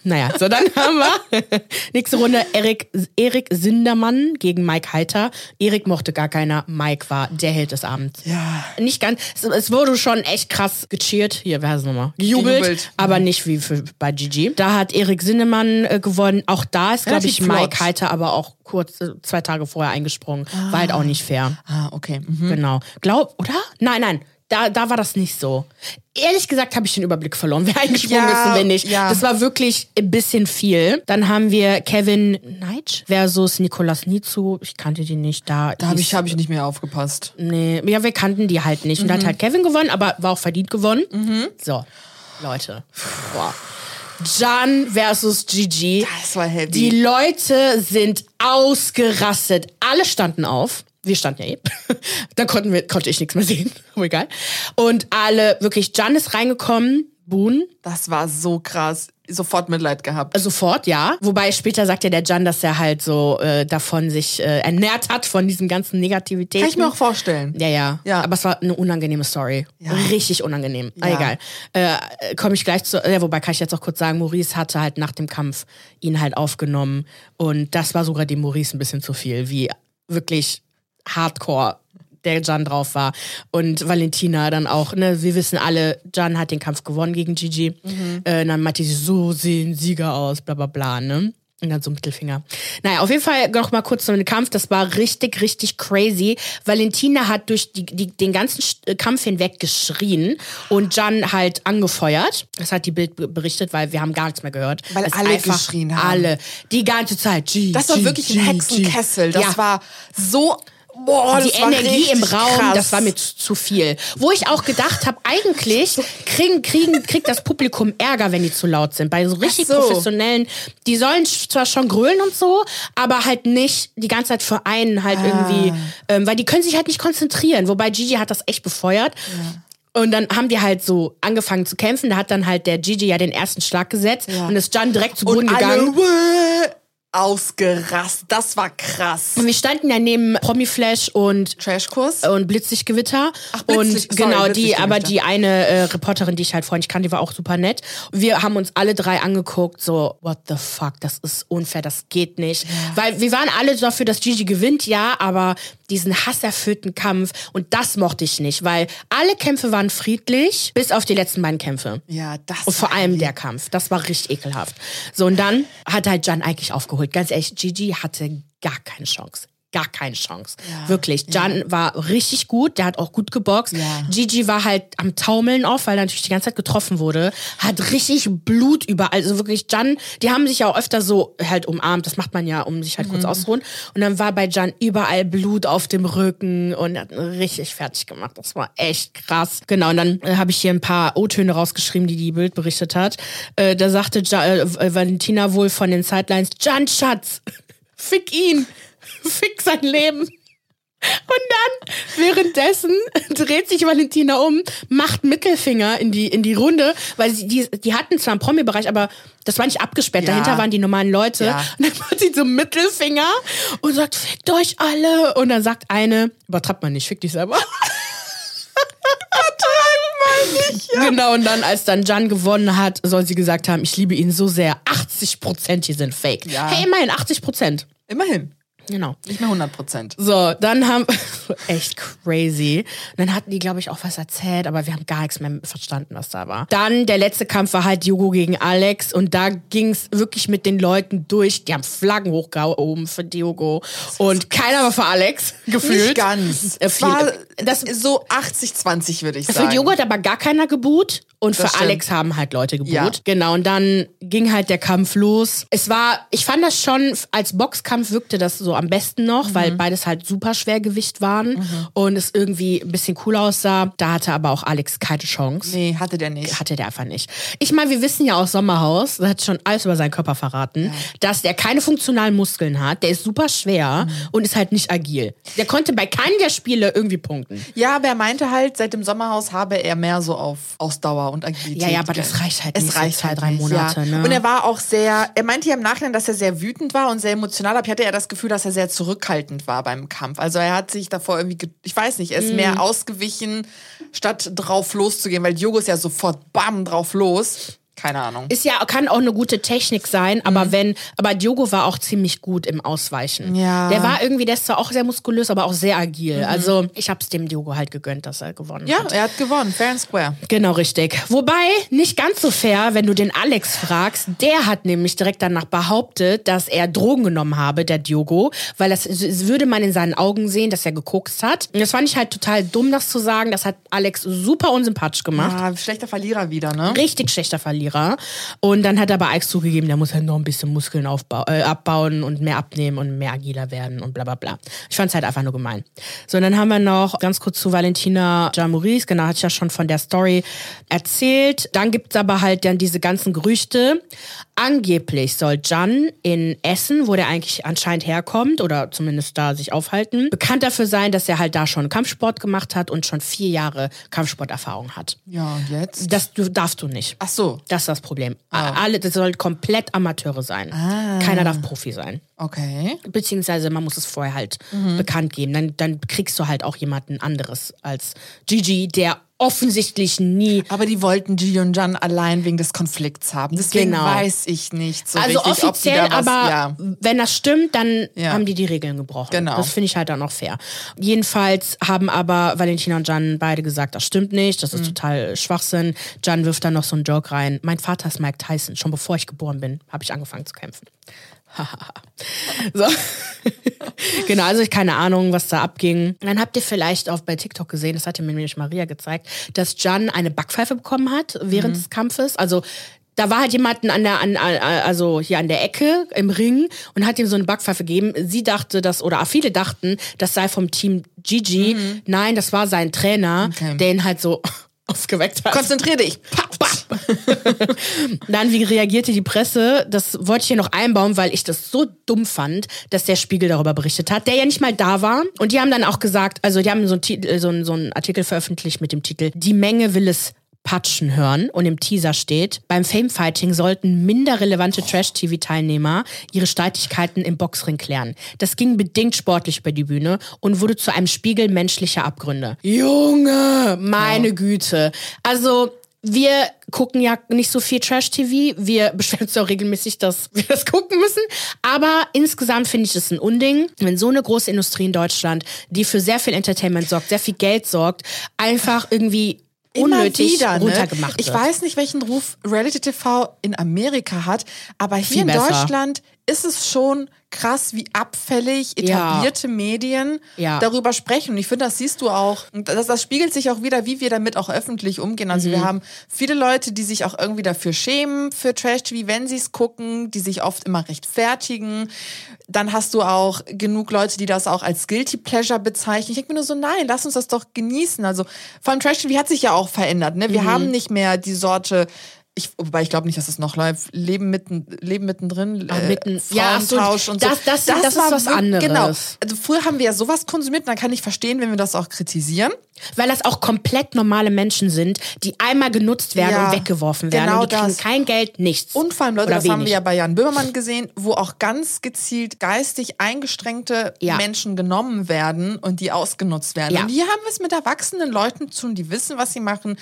Naja, so dann haben wir nächste Runde Erik, Erik Sindermann gegen Mike Heiter. Erik mochte gar keiner, Mike war der Held des Abends.
Ja.
Nicht ganz, es, es wurde schon echt krass gecheert. Hier, wer heißt es nochmal? Gejubelt, Gejubelt. aber nicht wie für, bei Gigi. Da hat Erik Sindermann äh, gewonnen. Auch da ist, glaube ich, Mike flott. Heiter aber auch kurz äh, zwei Tage vorher eingesprungen. Ah. War halt auch nicht fair.
Ah, okay. Mhm.
Genau. Glaub, oder? Nein, nein. Da, da war das nicht so. Ehrlich gesagt habe ich den Überblick verloren, wer eingesprungen ja, ist und wer nicht. Ja. Das war wirklich ein bisschen viel. Dann haben wir Kevin Knight versus Nicolas Nizu. Ich kannte die nicht. Da,
da habe ich, hab ich nicht mehr aufgepasst.
Nee, ja, wir kannten die halt nicht. Und mhm. da hat halt Kevin gewonnen, aber war auch verdient gewonnen.
Mhm.
So, Leute. Boah. Jan versus Gigi.
Das war heavy.
Die Leute sind ausgerastet. Alle standen auf. Wir standen ja eh. da konnten wir, konnte ich nichts mehr sehen. Aber egal. Und alle, wirklich, Jan ist reingekommen. Boon.
Das war so krass. Sofort Mitleid gehabt.
Äh, sofort, ja. Wobei später sagt ja der Jan, dass er halt so äh, davon sich äh, ernährt hat, von diesem ganzen Negativität.
Kann ich mir auch vorstellen.
Ja, ja. ja. Aber es war eine unangenehme Story. Ja. Richtig unangenehm. Ja. Ah, egal. Äh, Komme ich gleich zu. Ja, wobei kann ich jetzt auch kurz sagen, Maurice hatte halt nach dem Kampf ihn halt aufgenommen. Und das war sogar dem Maurice ein bisschen zu viel. Wie wirklich hardcore der Jan drauf war. Und Valentina dann auch, ne, wir wissen alle, Jan hat den Kampf gewonnen gegen Gigi. Mhm. Äh, dann meinte sie, so sehen Sieger aus, bla bla bla, ne? Und dann so Mittelfinger. Naja, auf jeden Fall noch mal kurz zu dem Kampf. Das war richtig, richtig crazy. Valentina hat durch die, die, den ganzen äh, Kampf hinweg geschrien und Jan halt angefeuert. Das hat die Bild berichtet, weil wir haben gar nichts mehr gehört.
Weil
das
alle geschrien haben.
Alle. Die ganze Zeit. G,
das war G, wirklich G, ein Hexenkessel. Das ja. war so Boah,
die Energie im Raum, krass. das war mir zu, viel. Wo ich auch gedacht habe, eigentlich kriegen, kriegen, kriegt das Publikum Ärger, wenn die zu laut sind. Bei so richtig so. professionellen, die sollen zwar schon grölen und so, aber halt nicht die ganze Zeit für einen halt ah. irgendwie, ähm, weil die können sich halt nicht konzentrieren. Wobei Gigi hat das echt befeuert. Ja. Und dann haben die halt so angefangen zu kämpfen. Da hat dann halt der Gigi ja den ersten Schlag gesetzt ja. und ist Jan direkt zu Boden gegangen.
Alle, ausgerast. Das war krass.
Und wir standen ja neben Promiflash und
Trashkurs
und Blitzlichtgewitter
Ach, Blitzlicht,
und genau sorry, die aber die eine äh, Reporterin, die ich halt vorhin kannte, die war auch super nett. Wir haben uns alle drei angeguckt, so what the fuck, das ist unfair, das geht nicht, ja. weil wir waren alle dafür, dass Gigi gewinnt, ja, aber diesen hasserfüllten Kampf und das mochte ich nicht, weil alle Kämpfe waren friedlich, bis auf die letzten beiden Kämpfe.
Ja, das.
Und vor allem der Kampf, das war richtig ekelhaft. So und dann hat halt Jan eigentlich aufgeholt. Ganz ehrlich, Gigi hatte gar keine Chance gar keine Chance. Ja, Wirklich. Jan ja. war richtig gut, der hat auch gut geboxt. Ja. Gigi war halt am Taumeln auf, weil er natürlich die ganze Zeit getroffen wurde. Hat richtig Blut überall. Also wirklich, Jan, die haben sich ja auch öfter so halt umarmt. Das macht man ja, um sich halt mhm. kurz auszuruhen. Und dann war bei Jan überall Blut auf dem Rücken und er hat richtig fertig gemacht. Das war echt krass. Genau, und dann äh, habe ich hier ein paar O-Töne rausgeschrieben, die die Bild berichtet hat. Äh, da sagte ja, äh, Valentina wohl von den Sidelines, Jan Schatz, fick ihn. Fick sein Leben. Und dann, währenddessen, dreht sich Valentina um, macht Mittelfinger in die, in die Runde, weil sie, die, die hatten zwar einen Promi-Bereich, aber das war nicht abgesperrt. Ja. Dahinter waren die normalen Leute. Ja. Und dann macht sie so Mittelfinger und sagt, fickt euch alle. Und dann sagt eine, übertreibt man nicht, fick dich selber. Nicht, ja. Genau, und dann, als dann Jan gewonnen hat, soll sie gesagt haben, ich liebe ihn so sehr. 80 Prozent hier sind fake. Ja. Hey, immerhin 80 Prozent.
Immerhin.
Genau.
Nicht mehr 100 Prozent.
So, dann haben, echt crazy. Und dann hatten die, glaube ich, auch was erzählt, aber wir haben gar nichts mehr verstanden, was da war. Dann, der letzte Kampf war halt Jogo gegen Alex und da ging es wirklich mit den Leuten durch. Die haben Flaggen hochgehoben für Diogo und keiner war für Alex, gefühlt.
Nicht ganz. Äh, es war das, so 80-20, würde ich sagen.
Für Diogo hat aber gar keiner geboot und das für stimmt. Alex haben halt Leute geboot. Ja. Genau, und dann ging halt der Kampf los. Es war, ich fand das schon, als Boxkampf wirkte das so am besten noch, mhm. weil beides halt super Schwergewicht waren mhm. und es irgendwie ein bisschen cool aussah. Da hatte aber auch Alex keine Chance.
Nee, hatte der nicht.
Hatte der einfach nicht. Ich meine, wir wissen ja aus Sommerhaus, das hat schon alles über seinen Körper verraten, ja. dass der keine funktionalen Muskeln hat. Der ist super schwer mhm. und ist halt nicht agil. Der konnte bei keinem der Spiele irgendwie punkten.
Ja, aber er meinte halt, seit dem Sommerhaus habe er mehr so auf Ausdauer und Agilität.
Ja, ja, aber das reicht halt es nicht. Es reicht zwei, halt drei Monate. Ja. Ne?
Und er war auch sehr, er meinte ja im Nachhinein, dass er sehr wütend war und sehr emotional, aber ich hatte ja das Gefühl, dass er sehr zurückhaltend war beim Kampf. Also er hat sich davor irgendwie, ich weiß nicht, er ist mm. mehr ausgewichen, statt drauf loszugehen, weil Diogo ist ja sofort bam drauf los. Keine Ahnung.
Ist ja, kann auch eine gute Technik sein, aber mhm. wenn, aber Diogo war auch ziemlich gut im Ausweichen. Ja. Der war irgendwie, der ist zwar auch sehr muskulös, aber auch sehr agil. Mhm. Also ich hab's dem Diogo halt gegönnt, dass er gewonnen
ja,
hat.
Ja, er hat gewonnen, fair and square.
Genau, richtig. Wobei, nicht ganz so fair, wenn du den Alex fragst, der hat nämlich direkt danach behauptet, dass er Drogen genommen habe, der Diogo, weil das, das würde man in seinen Augen sehen, dass er gekokst hat. Und das fand ich halt total dumm, das zu sagen. Das hat Alex super unsympathisch gemacht.
Ja, schlechter Verlierer wieder, ne?
Richtig schlechter Verlierer. Verlierer. Und dann hat aber Alex zugegeben, der muss halt noch ein bisschen Muskeln aufbau äh, abbauen und mehr abnehmen und mehr agiler werden und bla bla bla. Ich fand es halt einfach nur gemein. So, und dann haben wir noch ganz kurz zu Valentina Jamuris, genau, hatte ich ja schon von der Story erzählt. Dann gibt es aber halt dann diese ganzen Gerüchte. Angeblich soll Jan in Essen, wo der eigentlich anscheinend herkommt oder zumindest da sich aufhalten, bekannt dafür sein, dass er halt da schon Kampfsport gemacht hat und schon vier Jahre Kampfsporterfahrung hat.
Ja, und jetzt?
Das darfst du nicht.
Ach so.
Das ist das Problem. Ah. Alle, das sollen komplett Amateure sein. Ah. Keiner darf Profi sein.
Okay.
Beziehungsweise man muss es vorher halt mhm. bekannt geben. Dann, dann kriegst du halt auch jemanden anderes als Gigi, der offensichtlich nie.
Aber die wollten Ji und Jan allein wegen des Konflikts haben. Deswegen genau. weiß ich nicht so also richtig, offiziell, ob die da was,
aber ja. wenn das stimmt, dann ja. haben die die Regeln gebrochen. Genau. Das finde ich halt dann auch fair. Jedenfalls haben aber Valentina und Jan beide gesagt, das stimmt nicht, das ist mhm. total Schwachsinn. Jan wirft dann noch so einen Joke rein. Mein Vater ist Mike Tyson. Schon bevor ich geboren bin, habe ich angefangen zu kämpfen. so. genau, also ich keine Ahnung, was da abging. Dann habt ihr vielleicht auch bei TikTok gesehen, das hatte mir nämlich Maria gezeigt, dass Jan eine Backpfeife bekommen hat während mhm. des Kampfes. Also da war halt jemanden an der, an, also hier an der Ecke im Ring und hat ihm so eine Backpfeife gegeben. Sie dachte, dass, oder viele dachten, das sei vom Team Gigi. Mhm. Nein, das war sein Trainer, okay. der ihn halt so aufgeweckt hat.
Konzentrier dich.
Papp, papp. Dann, wie reagierte die Presse? Das wollte ich hier noch einbauen, weil ich das so dumm fand, dass der Spiegel darüber berichtet hat, der ja nicht mal da war. Und die haben dann auch gesagt, also die haben so einen, so einen, so einen Artikel veröffentlicht mit dem Titel Die Menge will es Patschen hören und im Teaser steht, beim Famefighting sollten minder relevante Trash-TV-Teilnehmer ihre Streitigkeiten im Boxring klären. Das ging bedingt sportlich über die Bühne und wurde zu einem Spiegel menschlicher Abgründe. Junge, meine ja. Güte. Also wir gucken ja nicht so viel Trash-TV. Wir beschweren uns auch regelmäßig, dass wir das gucken müssen. Aber insgesamt finde ich es ein Unding, wenn so eine große Industrie in Deutschland, die für sehr viel Entertainment sorgt, sehr viel Geld sorgt, einfach irgendwie unnötig wieder, ne? runtergemacht
Ich weiß nicht, welchen Ruf Reality TV in Amerika hat, aber hier Viel in besser. Deutschland ist es schon krass, wie abfällig etablierte ja. Medien ja. darüber sprechen. Und ich finde, das siehst du auch. Das, das spiegelt sich auch wieder, wie wir damit auch öffentlich umgehen. Also mhm. wir haben viele Leute, die sich auch irgendwie dafür schämen, für Trash-TV, wenn sie es gucken, die sich oft immer rechtfertigen. Dann hast du auch genug Leute, die das auch als Guilty Pleasure bezeichnen. Ich denke mir nur so, nein, lass uns das doch genießen. Also vor allem Trash-TV hat sich ja auch verändert. Ne? Wir mhm. haben nicht mehr die Sorte ich, wobei ich glaube nicht, dass es noch läuft. Leben mitten, Leben mittendrin,
Ach, mitten, äh, ja, und so. Das, das, das, das ist was anderes. Genau.
Also früher haben wir ja sowas konsumiert, und dann kann ich verstehen, wenn wir das auch kritisieren.
Weil das auch komplett normale Menschen sind, die einmal genutzt werden ja, und weggeworfen werden. Genau und die kriegen das. kein Geld, nichts.
Und vor allem, Leute, das wenig. haben wir ja bei Jan Böhmermann gesehen, wo auch ganz gezielt geistig eingeschränkte ja. Menschen genommen werden und die ausgenutzt werden. Ja. Und hier haben wir es mit erwachsenen Leuten zu tun, die wissen, was sie machen,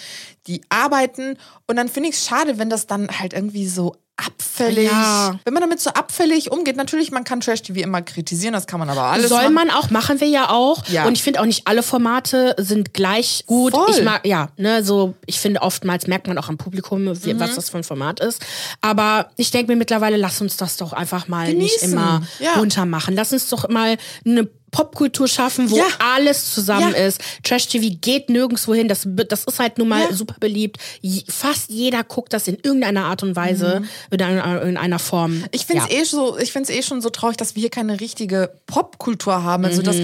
die arbeiten. Und dann finde ich es schade, wenn das dann halt irgendwie so abfällig. Ja. Wenn man damit so abfällig umgeht, natürlich, man kann Trash TV immer kritisieren, das kann man aber alles.
Soll man auch, machen wir ja auch. Ja. Und ich finde auch nicht alle Formate sind gleich gut. Voll. Ich mag, ja, ne, so, ich finde oftmals merkt man auch am Publikum, wie, mhm. was das für ein Format ist. Aber ich denke mir mittlerweile, lass uns das doch einfach mal Genießen. nicht immer ja. runtermachen. Lass uns doch mal eine Popkultur schaffen, wo ja. alles zusammen ja. ist. Trash TV geht nirgendwo hin. Das, das ist halt nun mal ja. super beliebt. Fast jeder guckt das in irgendeiner Art und Weise, mhm. in, einer, in einer Form.
Ich finde es eh so, eh schon so traurig, dass wir hier keine richtige Popkultur haben. Also mhm. das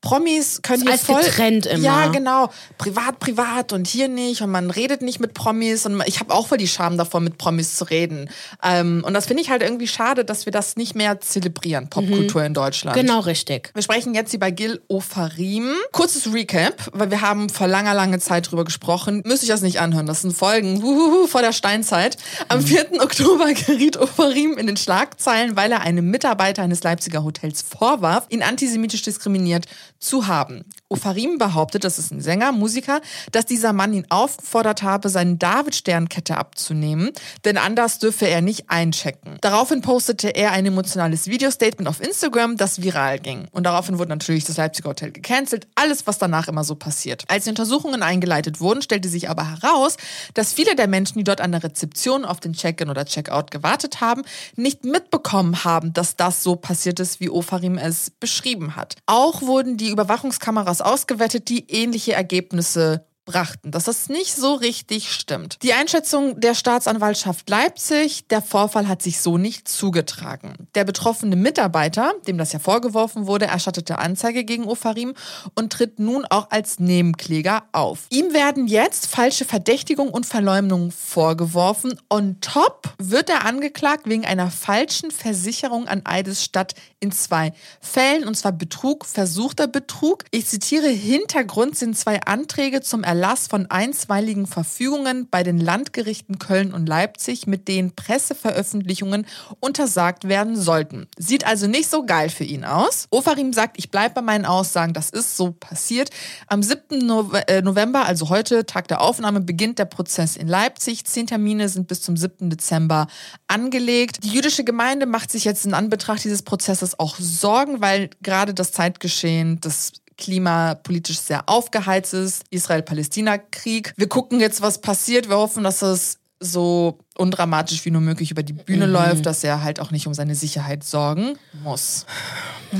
Promis können hier voll
getrennt immer.
Ja, genau. Privat, privat und hier nicht und man redet nicht mit Promis und ich habe auch voll die Scham davor, mit Promis zu reden. Ähm, und das finde ich halt irgendwie schade, dass wir das nicht mehr zelebrieren, Popkultur mhm. in Deutschland.
Genau, richtig.
Wir sprechen jetzt über Gil Ofarim. Kurzes Recap, weil wir haben vor langer, langer Zeit drüber gesprochen. Müsste ich das nicht anhören, das sind Folgen uhuhu, vor der Steinzeit. Am 4. Mhm. Oktober geriet Ofarim in den Schlagzeilen, weil er einem Mitarbeiter eines Leipziger Hotels vorwarf, ihn antisemitisch diskriminiert zu haben. Ofarim behauptet, das ist ein Sänger, Musiker, dass dieser Mann ihn aufgefordert habe, seine David-Sternkette abzunehmen, denn anders dürfe er nicht einchecken. Daraufhin postete er ein emotionales Videostatement auf Instagram, das viral ging. Und daraufhin wurde natürlich das Leipziger Hotel gecancelt, alles, was danach immer so passiert. Als die Untersuchungen eingeleitet wurden, stellte sich aber heraus, dass viele der Menschen, die dort an der Rezeption auf den Check-in oder Check-out gewartet haben, nicht mitbekommen haben, dass das so passiert ist, wie Ofarim es beschrieben hat. Auch wurden die Überwachungskameras ausgewettet, die ähnliche Ergebnisse brachten, dass das nicht so richtig stimmt. Die Einschätzung der Staatsanwaltschaft Leipzig, der Vorfall hat sich so nicht zugetragen. Der betroffene Mitarbeiter, dem das ja vorgeworfen wurde, erstattete Anzeige gegen Ofarim und tritt nun auch als Nebenkläger auf. Ihm werden jetzt falsche Verdächtigung und Verleumdung vorgeworfen. On top wird er angeklagt wegen einer falschen Versicherung an Eidesstadt in zwei Fällen, und zwar Betrug, versuchter Betrug. Ich zitiere, Hintergrund sind zwei Anträge zum Erlass von einstweiligen Verfügungen bei den Landgerichten Köln und Leipzig, mit denen Presseveröffentlichungen untersagt werden sollten. Sieht also nicht so geil für ihn aus. Ofarim sagt, ich bleibe bei meinen Aussagen, das ist so passiert. Am 7. Äh, November, also heute, Tag der Aufnahme, beginnt der Prozess in Leipzig. Zehn Termine sind bis zum 7. Dezember angelegt. Die jüdische Gemeinde macht sich jetzt in Anbetracht dieses Prozesses auch Sorgen, weil gerade das Zeitgeschehen des klimapolitisch sehr aufgeheizt ist. Israel-Palästina-Krieg. Wir gucken jetzt, was passiert. Wir hoffen, dass es so undramatisch wie nur möglich über die Bühne mhm. läuft, dass er halt auch nicht um seine Sicherheit sorgen muss.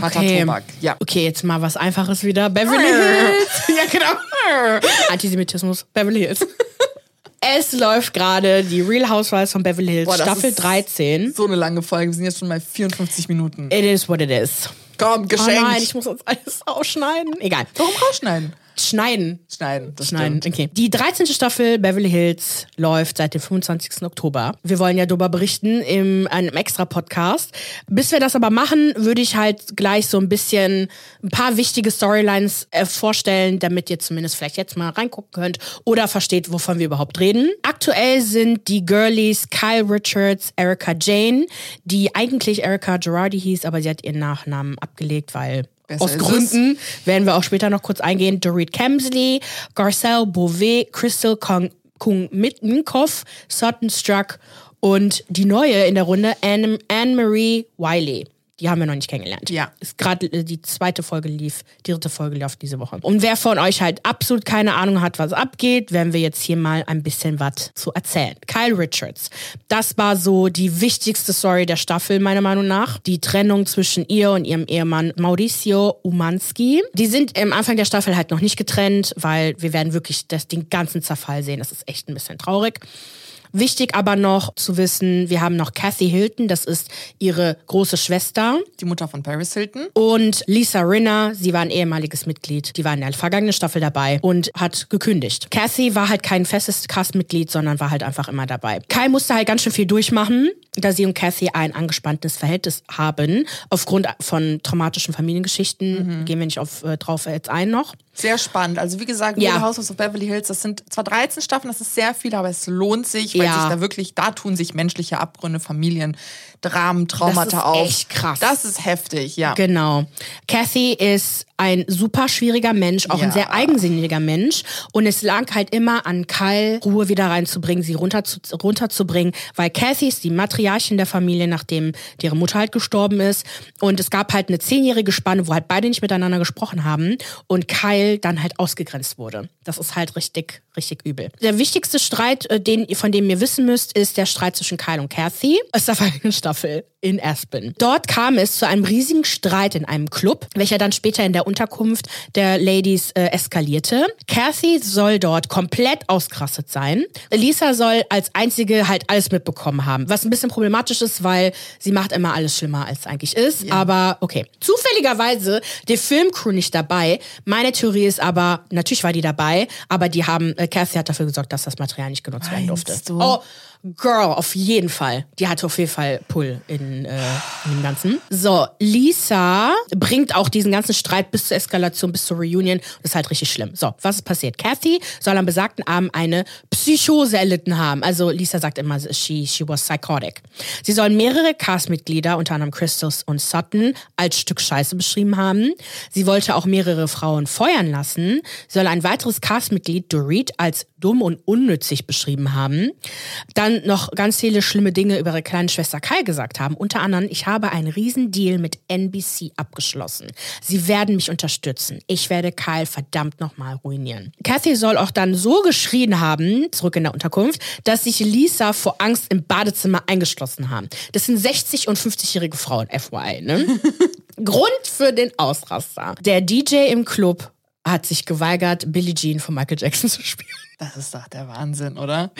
Harter okay. Tobak, ja. Okay, jetzt mal was Einfaches wieder. Beverly Hills. ja, genau. Antisemitismus. Beverly Hills. Es läuft gerade die Real Housewives von Beverly Hills, Boah, Staffel 13.
So eine lange Folge. Wir sind jetzt schon mal 54 Minuten.
It is what it is.
Komm, geschenkt. Oh
nein, ich muss uns alles ausschneiden. Egal.
Warum rausschneiden?
Schneiden.
Schneiden, das
Schneiden,
stimmt.
okay. Die 13. Staffel Beverly Hills läuft seit dem 25. Oktober. Wir wollen ja darüber berichten in einem extra Podcast. Bis wir das aber machen, würde ich halt gleich so ein bisschen ein paar wichtige Storylines äh, vorstellen, damit ihr zumindest vielleicht jetzt mal reingucken könnt oder versteht, wovon wir überhaupt reden. Aktuell sind die Girlies Kyle Richards, Erica Jane, die eigentlich Erica Girardi hieß, aber sie hat ihren Nachnamen abgelegt, weil Besser Aus Gründen es. werden wir auch später noch kurz eingehen. Dorit Kemsley, Garcelle Beauvais, Crystal Kung, Kung Mittenkopf, Sutton Struck und die neue in der Runde, Anne-Marie Wiley. Die haben wir noch nicht kennengelernt.
Ja.
Ist gerade äh, die zweite Folge lief, die dritte Folge lief diese Woche. Und wer von euch halt absolut keine Ahnung hat, was abgeht, werden wir jetzt hier mal ein bisschen was zu erzählen. Kyle Richards. Das war so die wichtigste Story der Staffel, meiner Meinung nach. Die Trennung zwischen ihr und ihrem Ehemann Mauricio Umanski. Die sind am Anfang der Staffel halt noch nicht getrennt, weil wir werden wirklich das, den ganzen Zerfall sehen. Das ist echt ein bisschen traurig. Wichtig aber noch zu wissen, wir haben noch Kathy Hilton, das ist ihre große Schwester.
Die Mutter von Paris Hilton.
Und Lisa Rinner, sie war ein ehemaliges Mitglied, die war in der vergangenen Staffel dabei und hat gekündigt. Kathy war halt kein festes Castmitglied, sondern war halt einfach immer dabei. Kai musste halt ganz schön viel durchmachen, da sie und Kathy ein angespanntes Verhältnis haben, aufgrund von traumatischen Familiengeschichten. Mhm. Gehen wir nicht auf, äh, drauf jetzt ein noch.
Sehr spannend. Also wie gesagt, ja. House of Beverly Hills, das sind zwar 13 Staffeln, das ist sehr viel, aber es lohnt sich, weil ja. sich da wirklich, da tun sich menschliche Abgründe, Familien, Dramen, Traumata das ist auf.
Echt krass.
Das ist heftig, ja.
Genau. Kathy ist ein super schwieriger Mensch, auch ja. ein sehr eigensinniger Mensch. Und es lag halt immer an Kyle, Ruhe wieder reinzubringen, sie runter zu, runterzubringen, weil Kathy ist die Matriarchin der Familie, nachdem ihre Mutter halt gestorben ist. Und es gab halt eine zehnjährige Spanne, wo halt beide nicht miteinander gesprochen haben und Kyle dann halt ausgegrenzt wurde. Das ist halt richtig, richtig übel. Der wichtigste Streit, äh, den, von dem ihr wissen müsst, ist der Streit zwischen Kyle und Kathy. Es ist der Staffel in Aspen. Dort kam es zu einem riesigen Streit in einem Club, welcher dann später in der Unterkunft der Ladies äh, eskalierte. Kathy soll dort komplett ausgerastet sein. Lisa soll als einzige halt alles mitbekommen haben, was ein bisschen problematisch ist, weil sie macht immer alles schlimmer, als es eigentlich ist. Ja. Aber okay. Zufälligerweise die Filmcrew nicht dabei. Meine Theorie ist aber, natürlich war die dabei, aber die haben, äh, Kathy hat dafür gesorgt, dass das Material nicht genutzt werden durfte.
Du? Oh,
Girl, auf jeden Fall. Die hatte auf jeden Fall Pull in, äh, in dem Ganzen. So, Lisa bringt auch diesen ganzen Streit bis zur Eskalation, bis zur Reunion. Das ist halt richtig schlimm. So, was ist passiert? Kathy soll am besagten Abend eine Psychose erlitten haben. Also Lisa sagt immer, she, she was psychotic. Sie soll mehrere Castmitglieder, unter anderem Crystals und Sutton, als Stück Scheiße beschrieben haben. Sie wollte auch mehrere Frauen feuern lassen. Sie soll ein weiteres Castmitglied, Dorit, als dumm und unnützig beschrieben haben. Dann noch ganz viele schlimme Dinge über ihre kleine Schwester Kai gesagt haben. Unter anderem, ich habe einen riesen Deal mit NBC abgeschlossen. Sie werden mich unterstützen. Ich werde Kyle verdammt nochmal ruinieren. Kathy soll auch dann so geschrien haben, zurück in der Unterkunft, dass sich Lisa vor Angst im Badezimmer eingeschlossen haben. Das sind 60- und 50-jährige Frauen, FYI. Ne? Grund für den Ausraster. Der DJ im Club hat sich geweigert, Billie Jean von Michael Jackson zu spielen.
Das ist doch der Wahnsinn, oder?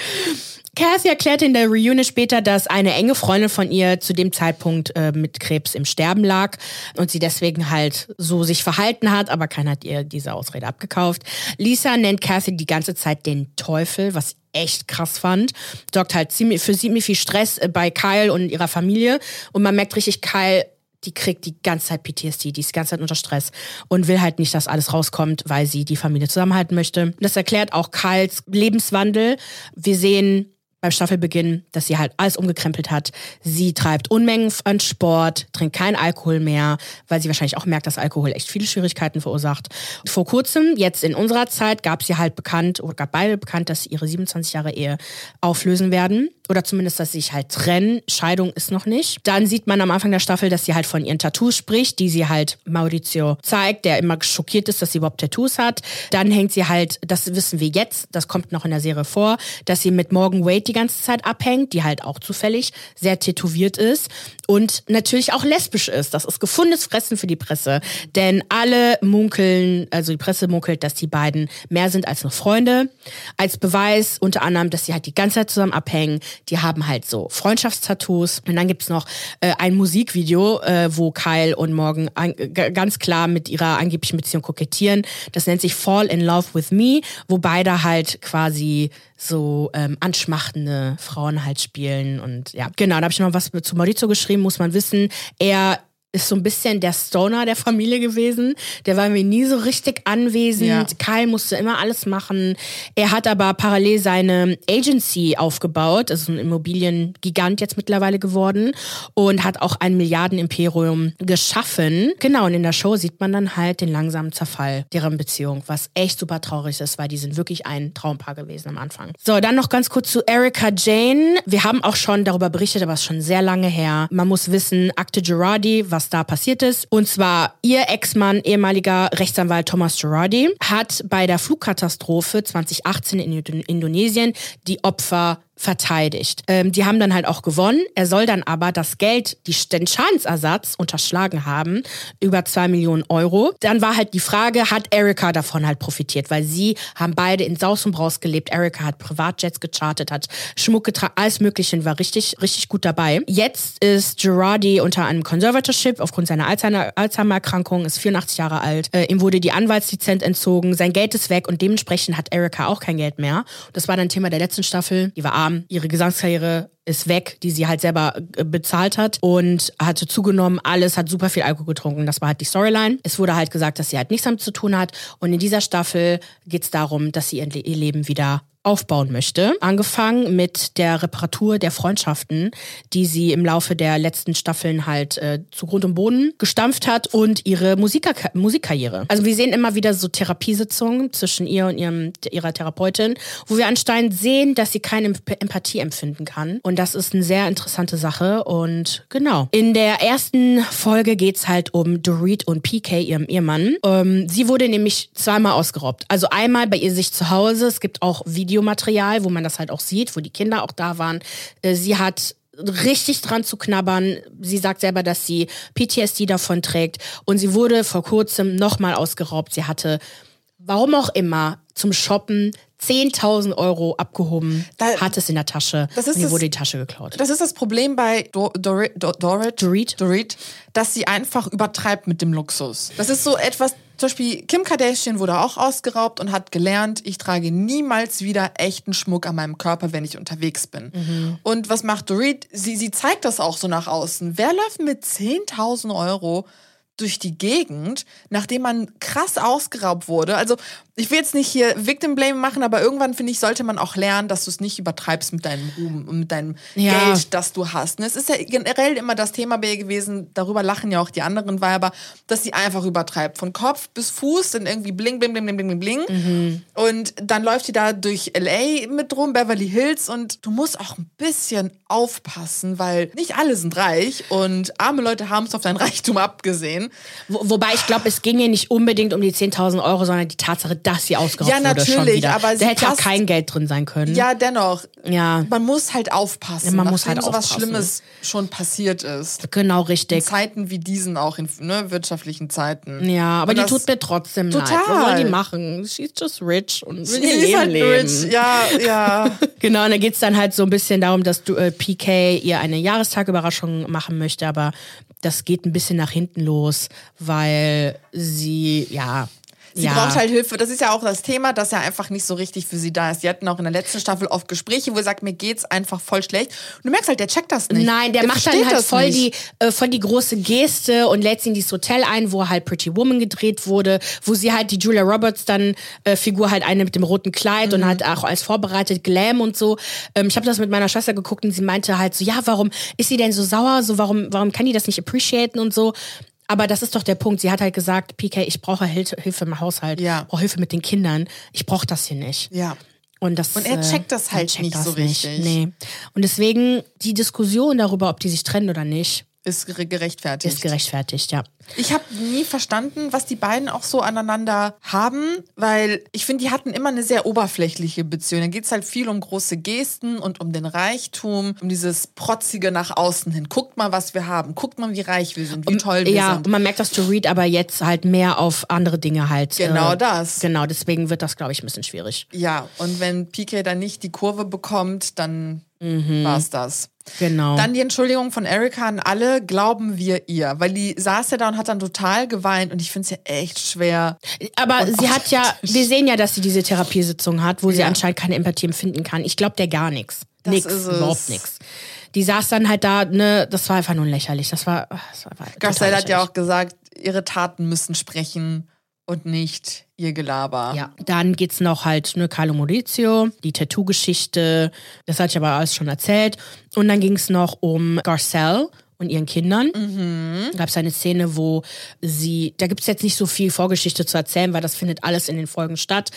Kathy erklärte in der Reunion später, dass eine enge Freundin von ihr zu dem Zeitpunkt äh, mit Krebs im Sterben lag und sie deswegen halt so sich verhalten hat, aber keiner hat ihr diese Ausrede abgekauft. Lisa nennt Kathy die ganze Zeit den Teufel, was echt krass fand. Sorgt halt ziemlich, für ziemlich viel Stress äh, bei Kyle und ihrer Familie und man merkt richtig, Kyle die kriegt die ganze Zeit PTSD, die ist die ganze Zeit unter Stress und will halt nicht, dass alles rauskommt, weil sie die Familie zusammenhalten möchte. Das erklärt auch Kyles Lebenswandel. Wir sehen beim Staffelbeginn, dass sie halt alles umgekrempelt hat. Sie treibt Unmengen an Sport, trinkt keinen Alkohol mehr, weil sie wahrscheinlich auch merkt, dass Alkohol echt viele Schwierigkeiten verursacht. Vor kurzem, jetzt in unserer Zeit, gab sie halt bekannt, oder gab beide bekannt, dass sie ihre 27 Jahre Ehe auflösen werden. Oder zumindest, dass sie sich halt trennen. Scheidung ist noch nicht. Dann sieht man am Anfang der Staffel, dass sie halt von ihren Tattoos spricht, die sie halt Maurizio zeigt, der immer schockiert ist, dass sie überhaupt Tattoos hat. Dann hängt sie halt, das wissen wir jetzt, das kommt noch in der Serie vor, dass sie mit Morgan Wade die ganze Zeit abhängt, die halt auch zufällig sehr tätowiert ist und natürlich auch lesbisch ist. Das ist gefundenes Fressen für die Presse, denn alle munkeln, also die Presse munkelt, dass die beiden mehr sind als nur Freunde. Als Beweis unter anderem, dass sie halt die ganze Zeit zusammen abhängen, die haben halt so Freundschaftstattoos. Und dann gibt's noch äh, ein Musikvideo, äh, wo Kyle und Morgan an, ganz klar mit ihrer angeblichen Beziehung kokettieren. Das nennt sich Fall in Love with Me, wo beide halt quasi so ähm, anschmachtende Frauen halt spielen. Und ja, genau, da habe ich noch was zu Maurizio geschrieben, muss man wissen. Er ist so ein bisschen der Stoner der Familie gewesen. Der war mir nie so richtig anwesend. Ja. Kyle musste immer alles machen. Er hat aber parallel seine Agency aufgebaut, also ein Immobiliengigant jetzt mittlerweile geworden und hat auch ein Milliardenimperium geschaffen. Genau, und in der Show sieht man dann halt den langsamen Zerfall deren Beziehung, was echt super traurig ist, weil die sind wirklich ein Traumpaar gewesen am Anfang. So, dann noch ganz kurz zu Erika Jane. Wir haben auch schon darüber berichtet, aber es ist schon sehr lange her. Man muss wissen, Akte Girardi, was was da passiert ist. Und zwar ihr Ex-Mann, ehemaliger Rechtsanwalt Thomas Girardi, hat bei der Flugkatastrophe 2018 in Indonesien die Opfer verteidigt. Ähm, die haben dann halt auch gewonnen. Er soll dann aber das Geld, die, den Schadensersatz unterschlagen haben, über zwei Millionen Euro. Dann war halt die Frage, hat Erika davon halt profitiert? Weil sie haben beide in Saus und Braus gelebt. Erika hat Privatjets gechartet, hat Schmuck getragen, alles Mögliche war richtig, richtig gut dabei. Jetzt ist Girardi unter einem Conservatorship aufgrund seiner Alzheimer-Erkrankung, ist 84 Jahre alt. Äh, ihm wurde die Anwaltslizenz entzogen, sein Geld ist weg und dementsprechend hat Erika auch kein Geld mehr. Das war dann Thema der letzten Staffel. Die war arm arm, ihre Gesangskarriere ist weg, die sie halt selber äh, bezahlt hat und hatte zugenommen, alles, hat super viel Alkohol getrunken. Das war halt die Storyline. Es wurde halt gesagt, dass sie halt nichts damit zu tun hat. Und in dieser Staffel geht es darum, dass sie ihr Leben wieder aufbauen möchte. Angefangen mit der Reparatur der Freundschaften, die sie im Laufe der letzten Staffeln halt äh, zu Grund und Boden gestampft hat und ihre Musiker Musikkarriere. Also wir sehen immer wieder so Therapiesitzungen zwischen ihr und ihrem, ihrer Therapeutin, wo wir anscheinend sehen, dass sie keine Empathie empfinden kann. Und das ist eine sehr interessante Sache. Und genau. In der ersten Folge geht's halt um Dorit und PK, ihrem Ehemann. Ähm, sie wurde nämlich zweimal ausgeraubt. Also einmal bei ihr sich zu Hause. Es gibt auch Videos Videomaterial, wo man das halt auch sieht, wo die Kinder auch da waren. Äh, sie hat richtig dran zu knabbern. Sie sagt selber, dass sie PTSD davon trägt und sie wurde vor kurzem nochmal ausgeraubt. Sie hatte, warum auch immer, zum Shoppen 10.000 Euro abgehoben, da, hat es in der Tasche das ist und ihr wurde die Tasche geklaut.
Das ist das Problem bei Do Dorit, Do Dorit, Dorit, Dorit, dass sie einfach übertreibt mit dem Luxus. Das ist so etwas Zum Beispiel Kim Kardashian wurde auch ausgeraubt und hat gelernt, ich trage niemals wieder echten Schmuck an meinem Körper, wenn ich unterwegs bin. Mhm. Und was macht Dorit? Sie, sie zeigt das auch so nach außen. Wer läuft mit 10.000 Euro durch die Gegend, nachdem man krass ausgeraubt wurde. Also ich will jetzt nicht hier Victim Blame machen, aber irgendwann finde ich, sollte man auch lernen, dass du es nicht übertreibst mit deinem Ruhm und mit deinem ja. Geld, das du hast. Und es ist ja generell immer das Thema bei ihr gewesen, darüber lachen ja auch die anderen Weiber, dass sie einfach übertreibt. Von Kopf bis Fuß sind irgendwie bling, bling, bling, bling, bling, bling. Mhm. Und dann läuft sie da durch L.A. mit rum, Beverly Hills und du musst auch ein bisschen aufpassen, weil nicht alle sind reich und arme Leute haben es auf dein Reichtum abgesehen.
Wo, wobei ich glaube, es ging ja nicht unbedingt um die 10.000 Euro, sondern die Tatsache, dass sie ausgeraubt ja, wurde schon wieder. Aber da hätte ja auch kein Geld drin sein können.
Ja, dennoch. Ja. Man muss halt aufpassen, ja, man muss halt so was Schlimmes schon passiert ist.
Genau, richtig. In
Zeiten wie diesen auch, in ne, wirtschaftlichen Zeiten.
Ja, aber und die tut mir trotzdem total. leid. Was soll die machen? She's just rich und will ihr Leben halt leben. Rich.
Ja, ja.
genau, und da geht es dann halt so ein bisschen darum, dass du, äh, PK ihr eine Jahrestagüberraschung machen möchte, aber das geht ein bisschen nach hinten los, weil sie, ja,
Sie ja. braucht halt Hilfe. Das ist ja auch das Thema, dass er einfach nicht so richtig für sie da ist. Die hatten auch in der letzten Staffel oft Gespräche, wo er sagt, mir geht's einfach voll schlecht. Und du merkst halt, der checkt das nicht.
Nein, der, der macht dann halt voll die, äh, voll die große Geste und lädt sie in dieses Hotel ein, wo halt Pretty Woman gedreht wurde, wo sie halt die Julia Roberts dann äh, Figur halt eine mit dem roten Kleid mhm. und hat auch als vorbereitet Glam und so. Ähm, ich habe das mit meiner Schwester geguckt und sie meinte halt so, ja, warum ist sie denn so sauer? So, warum, warum kann die das nicht appreciaten und so? Aber das ist doch der Punkt. Sie hat halt gesagt, PK, ich brauche Hilfe im Haushalt, ja. brauche Hilfe mit den Kindern. Ich brauche das hier nicht.
Ja.
Und, das,
und er checkt das halt checkt nicht das so richtig. Nicht.
Nee. Und deswegen die Diskussion darüber, ob die sich trennen oder nicht,
ist gerechtfertigt.
Ist gerechtfertigt, ja.
Ich habe nie verstanden, was die beiden auch so aneinander haben, weil ich finde, die hatten immer eine sehr oberflächliche Beziehung. Da geht es halt viel um große Gesten und um den Reichtum, um dieses Protzige nach außen hin. Guckt mal, was wir haben. Guckt mal, wie reich wir sind, wie toll wir
ja,
sind.
Ja, man merkt das to read, aber jetzt halt mehr auf andere Dinge halt.
Genau äh, das.
Genau, deswegen wird das, glaube ich, ein bisschen schwierig.
Ja, und wenn PK dann nicht die Kurve bekommt, dann mhm. war es das.
Genau.
Dann die Entschuldigung von Erika an alle, glauben wir ihr. Weil die saß ja da und hat dann total geweint und ich finde es ja echt schwer.
Aber und sie hat ja, wir sehen ja, dass sie diese Therapiesitzung hat, wo ja. sie anscheinend keine Empathie empfinden kann. Ich glaube der gar nichts. Nix, überhaupt nichts. Die saß dann halt da, ne, das war einfach nur lächerlich. Das war, das war
Garcelle hat ja auch gesagt, ihre Taten müssen sprechen und nicht ihr Gelaber.
Ja, dann geht's noch halt ne Carlo Maurizio, die Tattoo-Geschichte, das hatte ich aber alles schon erzählt. Und dann ging es noch um Garcelle und ihren Kindern. Mhm. Gab es eine Szene, wo sie, da gibt es jetzt nicht so viel Vorgeschichte zu erzählen, weil das findet alles in den Folgen statt.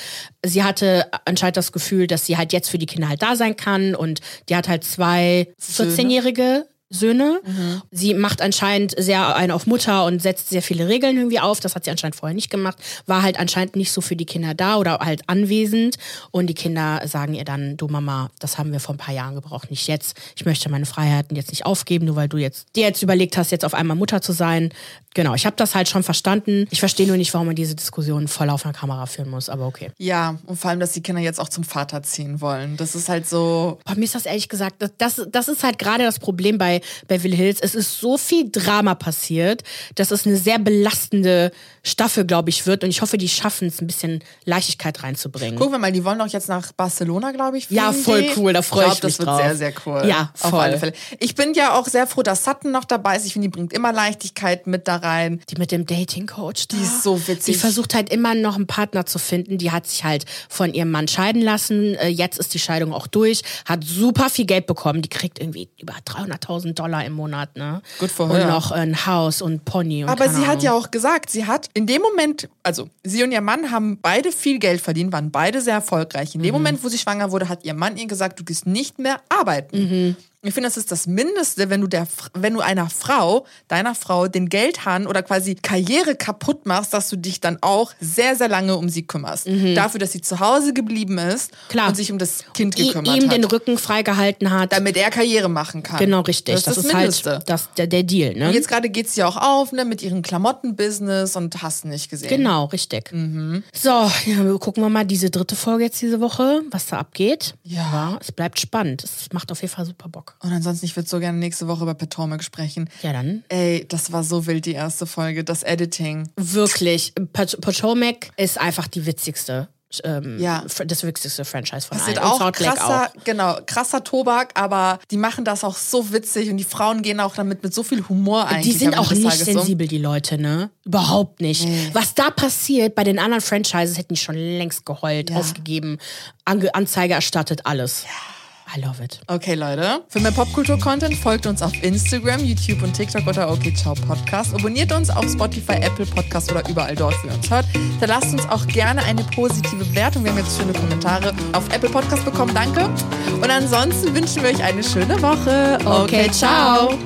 Sie hatte anscheinend das Gefühl, dass sie halt jetzt für die Kinder halt da sein kann und die hat halt zwei 14-jährige Söhne. Mhm. Sie macht anscheinend sehr einen auf Mutter und setzt sehr viele Regeln irgendwie auf. Das hat sie anscheinend vorher nicht gemacht. War halt anscheinend nicht so für die Kinder da oder halt anwesend. Und die Kinder sagen ihr dann, du Mama, das haben wir vor ein paar Jahren gebraucht, nicht jetzt. Ich möchte meine Freiheiten jetzt nicht aufgeben, nur weil du jetzt dir jetzt überlegt hast, jetzt auf einmal Mutter zu sein. Genau, ich habe das halt schon verstanden. Ich verstehe nur nicht, warum man diese Diskussion voll auf einer Kamera führen muss, aber okay.
Ja, und vor allem, dass die Kinder jetzt auch zum Vater ziehen wollen. Das ist halt so.
Bei mir ist das ehrlich gesagt, das, das, das ist halt gerade das Problem bei Beverly Hills. Es ist so viel Drama passiert, dass es eine sehr belastende Staffel, glaube ich, wird. Und ich hoffe, die schaffen es, ein bisschen Leichtigkeit reinzubringen.
Gucken wir mal, die wollen doch jetzt nach Barcelona, glaube ich.
Ja, voll
die.
cool, da freue ich, ich mich
Das wird sehr, sehr cool.
Ja, voll. Auf alle Fälle.
Ich bin ja auch sehr froh, dass Sutton noch dabei ist. Ich finde, die bringt immer Leichtigkeit mit da rein.
Die mit dem Dating-Coach
Die ist so witzig.
Die versucht halt immer noch einen Partner zu finden. Die hat sich halt von ihrem Mann scheiden lassen. Äh, jetzt ist die Scheidung auch durch. Hat super viel Geld bekommen. Die kriegt irgendwie über 300.000 Dollar im Monat, ne?
Gut für
Und noch ein Haus und Pony und
Aber sie
Ahnung.
hat ja auch gesagt, sie hat in dem Moment, also sie und ihr Mann haben beide viel Geld verdient, waren beide sehr erfolgreich. In dem mhm. Moment, wo sie schwanger wurde, hat ihr Mann ihr gesagt, du gehst nicht mehr arbeiten. Mhm. Ich finde, das ist das Mindeste, wenn du der, wenn du einer Frau, deiner Frau, den Geldhahn oder quasi Karriere kaputt machst, dass du dich dann auch sehr, sehr lange um sie kümmerst. Mhm. Dafür, dass sie zu Hause geblieben ist
Klar.
und sich um das Kind gekümmert
I, ihm
hat.
den Rücken freigehalten hat.
Damit er Karriere machen kann.
Genau, richtig. Das, das ist, das ist halt das, der, der Deal. Ne?
Und jetzt gerade geht es ja auch auf ne, mit ihrem Klamottenbusiness und hast nicht gesehen.
Genau, richtig. Mhm. So, ja, gucken wir mal diese dritte Folge jetzt diese Woche, was da abgeht.
Ja.
ja. Es bleibt spannend. Es macht auf jeden Fall super Bock.
Und ansonsten, ich würde so gerne nächste Woche über Potomac sprechen.
Ja, dann.
Ey, das war so wild, die erste Folge, das Editing.
Wirklich. Potomac ist einfach die witzigste ähm,
ja.
das wichtigste Franchise von
Passiert
allen.
auch krasser, auch. genau, krasser Tobak, aber die machen das auch so witzig und die Frauen gehen auch damit mit so viel Humor ein.
Die sind auch nicht sensibel, so. die Leute, ne? Überhaupt nicht. Nee. Was da passiert, bei den anderen Franchises hätten die schon längst geheult, ja. aufgegeben, Anzeige erstattet, alles.
Ja.
I love it.
Okay, Leute. Für mehr Popkultur-Content folgt uns auf Instagram, YouTube und TikTok unter OK Ciao Podcast. Abonniert uns auf Spotify, Apple Podcast oder überall dort, wo ihr uns hört. Da lasst uns auch gerne eine positive Wertung. Wir haben jetzt schöne Kommentare auf Apple Podcast bekommen. Danke. Und ansonsten wünschen wir euch eine schöne Woche.
Okay, okay ciao.